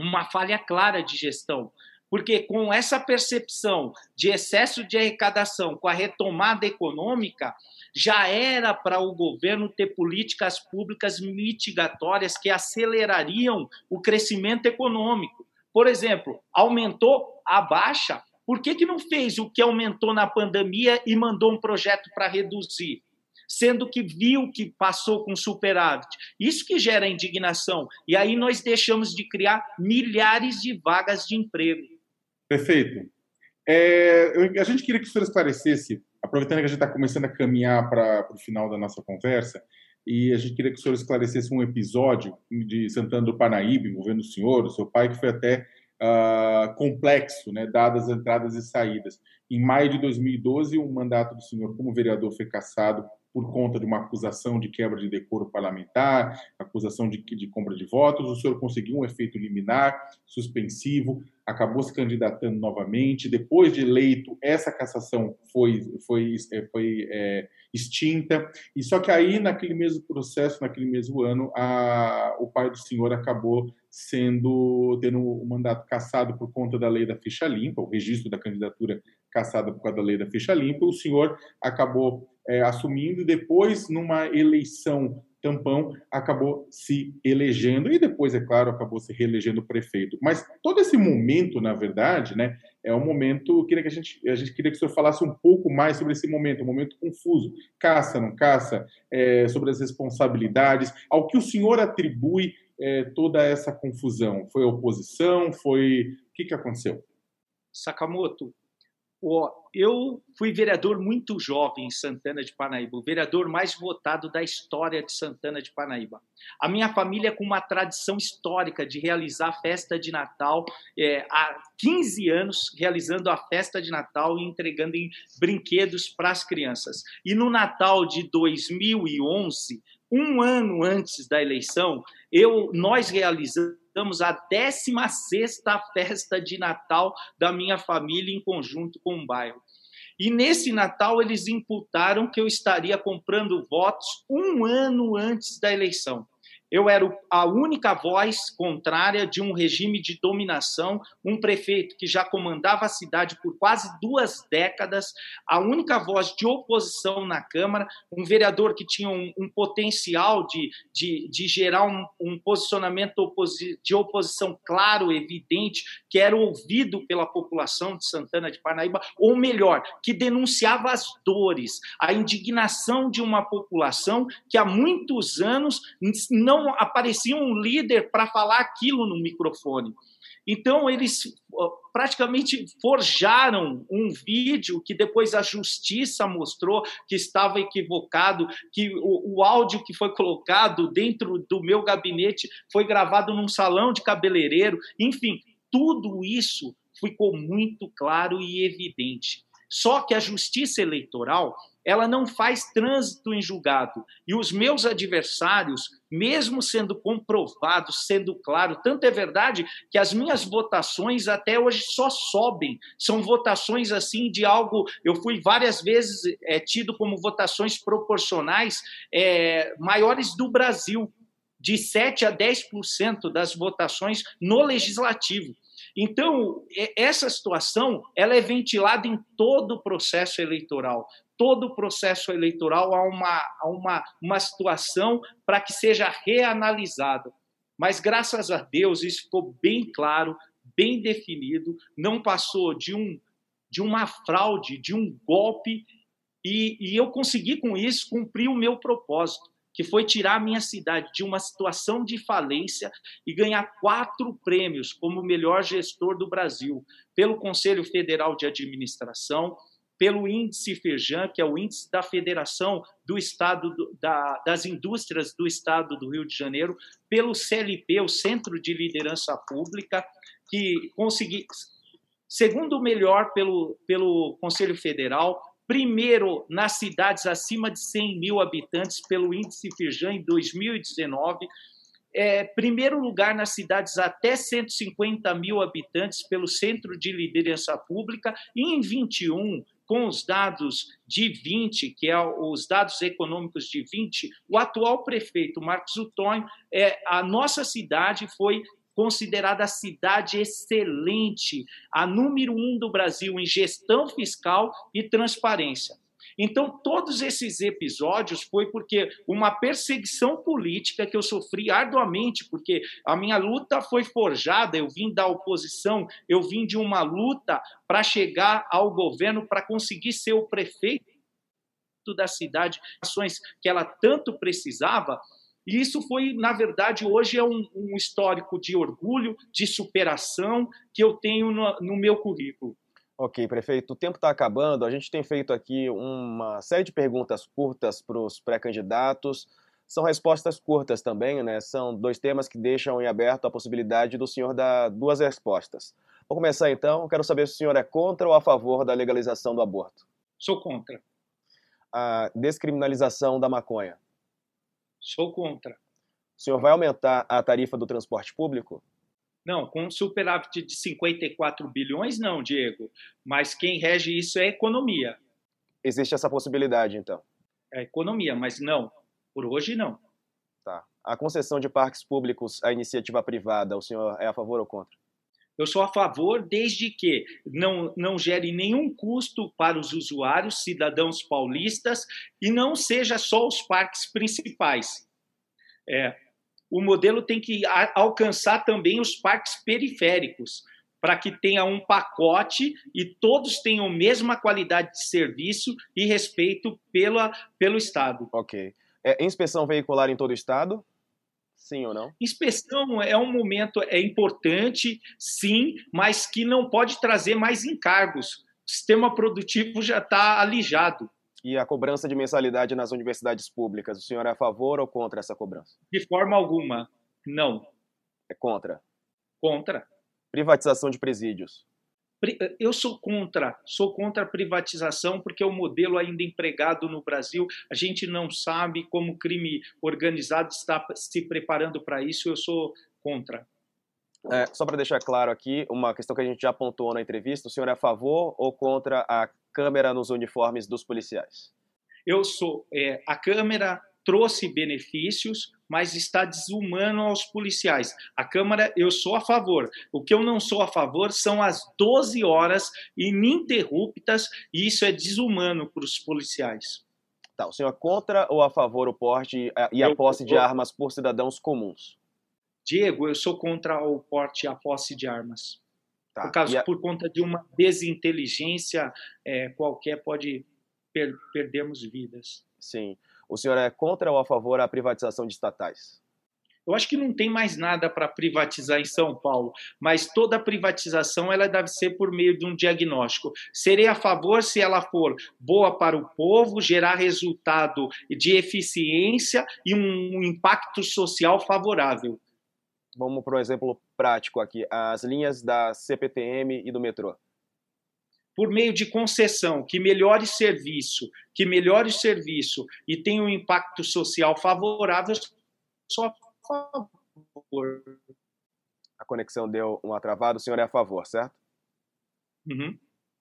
uma falha clara de gestão. Porque com essa percepção de excesso de arrecadação, com a retomada econômica, já era para o governo ter políticas públicas mitigatórias que acelerariam o crescimento econômico. Por exemplo, aumentou a baixa, por que, que não fez o que aumentou na pandemia e mandou um projeto para reduzir? Sendo que viu que passou com superávit. Isso que gera indignação. E aí nós deixamos de criar milhares de vagas de emprego. Perfeito. É, a gente queria que o senhor esclarecesse, aproveitando que a gente está começando a caminhar para o final da nossa conversa, e a gente queria que o senhor esclarecesse um episódio de Santana do Parnaíba, envolvendo o senhor, o seu pai, que foi até uh, complexo, né, dadas as entradas e saídas. Em maio de 2012, o mandato do senhor como vereador foi cassado por conta de uma acusação de quebra de decoro parlamentar, acusação de, de compra de votos. O senhor conseguiu um efeito liminar, suspensivo, acabou se candidatando novamente. Depois de eleito, essa cassação foi, foi, é, foi é, extinta. E só que aí, naquele mesmo processo, naquele mesmo ano, a, o pai do senhor acabou sendo tendo o mandato cassado por conta da lei da ficha limpa, o registro da candidatura cassada por causa da lei da ficha limpa. O senhor acabou é, assumindo e depois, numa eleição tampão, acabou se elegendo e depois, é claro, acabou se reelegendo prefeito. Mas todo esse momento, na verdade, né, é um momento queria que a gente a gente queria que o senhor falasse um pouco mais sobre esse momento, um momento confuso, caça, não caça, é, sobre as responsabilidades, ao que o senhor atribui é, toda essa confusão? Foi oposição? Foi o que, que aconteceu? Sakamoto, eu fui vereador muito jovem em Santana de Parnaíba, o vereador mais votado da história de Santana de Parnaíba. A minha família com uma tradição histórica de realizar festa de Natal é, há 15 anos, realizando a festa de Natal e entregando brinquedos para as crianças. E no Natal de 2011, um ano antes da eleição, eu, nós realizamos a 16 festa de Natal da minha família em conjunto com o bairro. E nesse Natal eles imputaram que eu estaria comprando votos um ano antes da eleição. Eu era a única voz contrária de um regime de dominação, um prefeito que já comandava a cidade por quase duas décadas, a única voz de oposição na Câmara, um vereador que tinha um, um potencial de, de, de gerar um, um posicionamento oposi de oposição claro, evidente, que era ouvido pela população de Santana de Parnaíba, ou melhor, que denunciava as dores, a indignação de uma população que há muitos anos não não aparecia um líder para falar aquilo no microfone. Então, eles praticamente forjaram um vídeo que depois a justiça mostrou que estava equivocado, que o, o, áudio que foi colocado dentro do meu gabinete foi gravado num salão de cabeleireiro. Enfim, tudo isso ficou muito claro e evidente. Só que a justiça eleitoral ela não faz trânsito em julgado. E os meus adversários, mesmo sendo comprovados, sendo claro, tanto é verdade que as minhas votações até hoje só sobem. São votações assim de algo. Eu fui várias vezes é, tido como votações proporcionais é, maiores do Brasil, de 7 a 10% das votações no legislativo. Então, essa situação ela é ventilada em todo o processo eleitoral. Todo o processo eleitoral há uma, há uma, uma situação para que seja reanalisado. Mas, graças a Deus, isso ficou bem claro, bem definido, não passou de, um, de uma fraude, de um golpe, e, e eu consegui, com isso, cumprir o meu propósito que foi tirar a minha cidade de uma situação de falência e ganhar quatro prêmios como melhor gestor do Brasil, pelo Conselho Federal de Administração, pelo índice FEJAM, que é o índice da Federação do Estado do, da, das Indústrias do Estado do Rio de Janeiro, pelo CLP, o Centro de Liderança Pública, que consegui segundo melhor pelo, pelo Conselho Federal, primeiro nas cidades acima de 100 mil habitantes pelo índice Firjan em 2019, é, primeiro lugar nas cidades até 150 mil habitantes pelo Centro de Liderança Pública e em 21 com os dados de 20, que é os dados econômicos de 20, o atual prefeito Marcos Utonho, é, a nossa cidade foi considerada a cidade excelente, a número um do Brasil em gestão fiscal e transparência. Então, todos esses episódios foi porque uma perseguição política que eu sofri arduamente, porque a minha luta foi forjada, eu vim da oposição, eu vim de uma luta para chegar ao governo, para conseguir ser o prefeito da cidade, ações que ela tanto precisava. E isso foi, na verdade, hoje é um, um histórico de orgulho, de superação que eu tenho no, no meu currículo. Ok, prefeito, o tempo está acabando. A gente tem feito aqui uma série de perguntas curtas para os pré-candidatos. São respostas curtas também, né? São dois temas que deixam em aberto a possibilidade do senhor dar duas respostas. Vou começar então. Quero saber se o senhor é contra ou a favor da legalização do aborto. Sou contra. A descriminalização da maconha. Sou contra. O senhor vai aumentar a tarifa do transporte público? Não, com um superávit de 54 bilhões, não, Diego. Mas quem rege isso é a economia. Existe essa possibilidade, então? É a economia, mas não. Por hoje, não. Tá. A concessão de parques públicos à iniciativa privada, o senhor é a favor ou contra? Eu sou a favor desde que não, não gere nenhum custo para os usuários, cidadãos paulistas, e não seja só os parques principais. É, o modelo tem que alcançar também os parques periféricos, para que tenha um pacote e todos tenham a mesma qualidade de serviço e respeito pela, pelo Estado. Ok. É, inspeção veicular em todo o Estado? Sim ou não? Inspeção é um momento é importante, sim, mas que não pode trazer mais encargos. O sistema produtivo já está alijado e a cobrança de mensalidade nas universidades públicas. O senhor é a favor ou contra essa cobrança? De forma alguma, não. É contra? Contra. Privatização de presídios. Eu sou contra, sou contra a privatização porque o modelo ainda empregado no Brasil, a gente não sabe como o crime organizado está se preparando para isso, eu sou contra. É, só para deixar claro aqui, uma questão que a gente já apontou na entrevista, o senhor é a favor ou contra a câmera nos uniformes dos policiais? Eu sou. É, a câmera trouxe benefícios, mas está desumano aos policiais. A Câmara, eu sou a favor. O que eu não sou a favor são as 12 horas ininterruptas, e isso é desumano para os policiais. Tá, o senhor é contra ou a favor o porte e a eu, posse de armas por cidadãos comuns? Diego, eu sou contra o porte e a posse de armas. Tá. Por, causa, a... por conta de uma desinteligência é, qualquer, pode per perdermos vidas. Sim. O senhor é contra ou a favor da privatização de estatais? Eu acho que não tem mais nada para privatizar em São Paulo, mas toda privatização ela deve ser por meio de um diagnóstico. Serei a favor se ela for boa para o povo, gerar resultado de eficiência e um impacto social favorável. Vamos para um exemplo prático aqui, as linhas da CPTM e do metrô. Por meio de concessão, que melhore serviço, que melhore serviço e tenha um impacto social favorável, só a favor. A conexão deu uma travada, o senhor é a favor, certo? Uhum.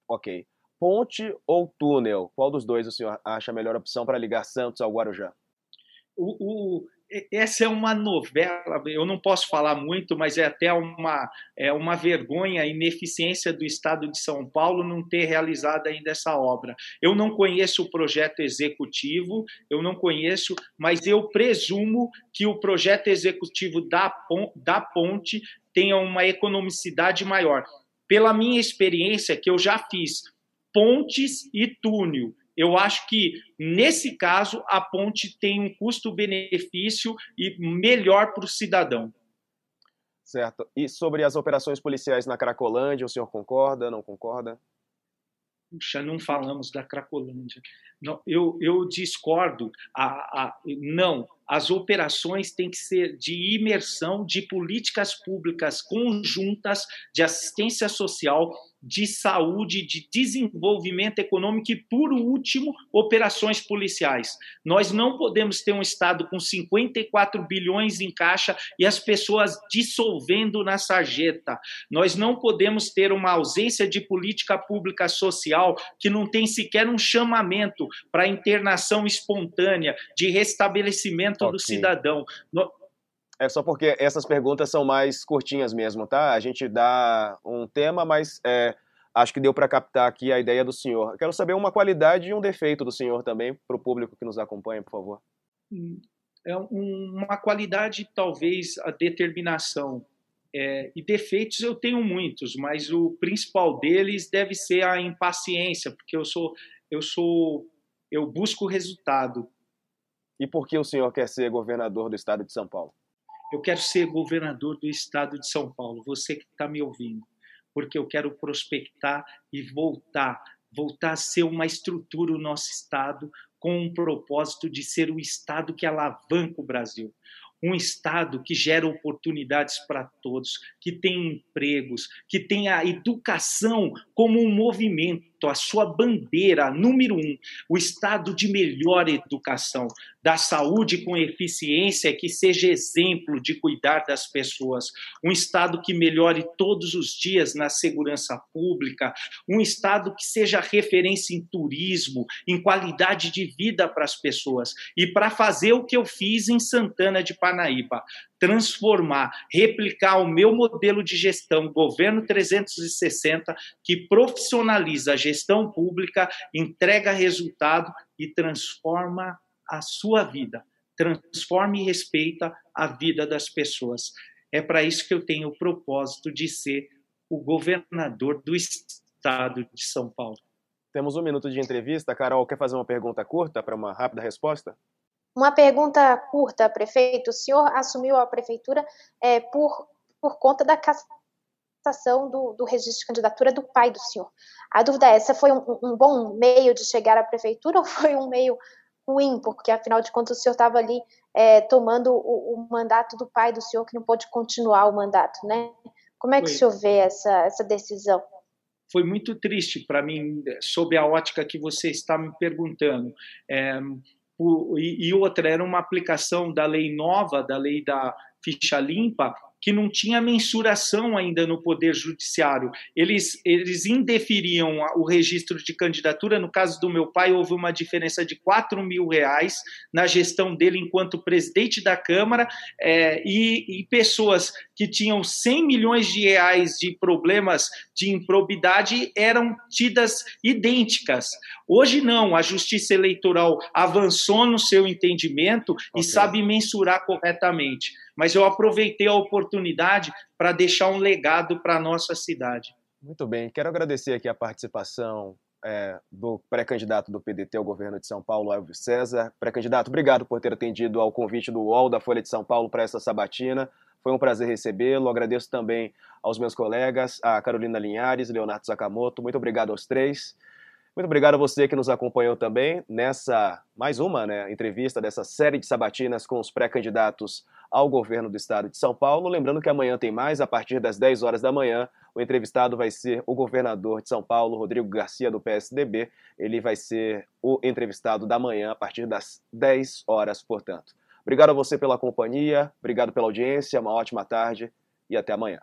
Ok. Ponte ou túnel? Qual dos dois o senhor acha a melhor opção para ligar Santos ao Guarujá? O, o, essa é uma novela, eu não posso falar muito, mas é até uma, é uma vergonha a ineficiência do Estado de São Paulo não ter realizado ainda essa obra. Eu não conheço o projeto executivo, eu não conheço, mas eu presumo que o projeto executivo da, da ponte tenha uma economicidade maior. Pela minha experiência, que eu já fiz pontes e túnel, eu acho que, nesse caso, a ponte tem um custo-benefício e melhor para o cidadão. Certo. E sobre as operações policiais na Cracolândia, o senhor concorda, não concorda? Puxa, não falamos da Cracolândia. Não, eu, eu discordo. A, a, não, as operações têm que ser de imersão de políticas públicas conjuntas de assistência social de saúde, de desenvolvimento econômico e, por último, operações policiais. Nós não podemos ter um Estado com 54 bilhões em caixa e as pessoas dissolvendo na sarjeta. Nós não podemos ter uma ausência de política pública social que não tem sequer um chamamento para internação espontânea, de restabelecimento okay. do cidadão. É só porque essas perguntas são mais curtinhas mesmo, tá? A gente dá um tema, mas é, acho que deu para captar aqui a ideia do senhor. Eu quero saber uma qualidade e um defeito do senhor também, para o público que nos acompanha, por favor. É uma qualidade, talvez, a determinação. É, e defeitos eu tenho muitos, mas o principal deles deve ser a impaciência, porque eu sou, eu sou, eu busco resultado. E por que o senhor quer ser governador do estado de São Paulo? Eu quero ser governador do estado de São Paulo. Você que está me ouvindo, porque eu quero prospectar e voltar, voltar a ser uma estrutura o nosso Estado com um propósito de ser o Estado que alavanca o Brasil. Um Estado que gera oportunidades para todos, que tem empregos, que tem a educação como um movimento, a sua bandeira número um, o Estado de melhor educação, da saúde com eficiência que seja exemplo de cuidar das pessoas, um Estado que melhore todos os dias na segurança pública, um Estado que seja referência em turismo, em qualidade de vida para as pessoas. E para fazer o que eu fiz em Santana de Panaíba, transformar, replicar o meu modelo de gestão, governo 360, que profissionaliza a gestão pública, entrega resultado e transforma a sua vida, transforma e respeita a vida das pessoas. É para isso que eu tenho o propósito de ser o governador do estado de São Paulo. Temos um minuto de entrevista. Carol, quer fazer uma pergunta curta para uma rápida resposta? Uma pergunta curta, prefeito. O senhor assumiu a prefeitura é, por, por conta da cassação do, do, registro de candidatura do pai do senhor. A dúvida é: essa foi um, um bom meio de chegar à prefeitura ou foi um meio ruim, porque afinal de contas o senhor estava ali é, tomando o, o, mandato do pai do senhor, que não pôde continuar o mandato, né? Como é que Foi. o senhor vê essa, essa decisão? Foi muito triste para mim, sob a ótica que você está me perguntando. É, e, outra, era uma aplicação da lei nova, da lei da ficha limpa, que não tinha mensuração ainda no Poder Judiciário. Eles, eles indeferiam o registro de candidatura. No caso do meu pai, houve uma diferença de 4 mil reais na gestão dele enquanto presidente da Câmara, é, e, e pessoas que tinham 100 milhões de reais de problemas de improbidade eram tidas idênticas. Hoje não, a Justiça Eleitoral avançou no seu entendimento okay. e sabe mensurar corretamente mas eu aproveitei a oportunidade para deixar um legado para a nossa cidade. Muito bem, quero agradecer aqui a participação é, do pré-candidato do PDT ao governo de São Paulo, Elvio César. Pré-candidato, obrigado por ter atendido ao convite do UOL da Folha de São Paulo para essa sabatina. Foi um prazer recebê-lo. Agradeço também aos meus colegas, a Carolina Linhares, Leonardo Sakamoto. Muito obrigado aos três. Muito obrigado a você que nos acompanhou também nessa mais uma né, entrevista dessa série de sabatinas com os pré-candidatos ao governo do estado de São Paulo. Lembrando que amanhã tem mais, a partir das 10 horas da manhã. O entrevistado vai ser o governador de São Paulo, Rodrigo Garcia, do PSDB. Ele vai ser o entrevistado da manhã, a partir das 10 horas, portanto. Obrigado a você pela companhia, obrigado pela audiência, uma ótima tarde e até amanhã.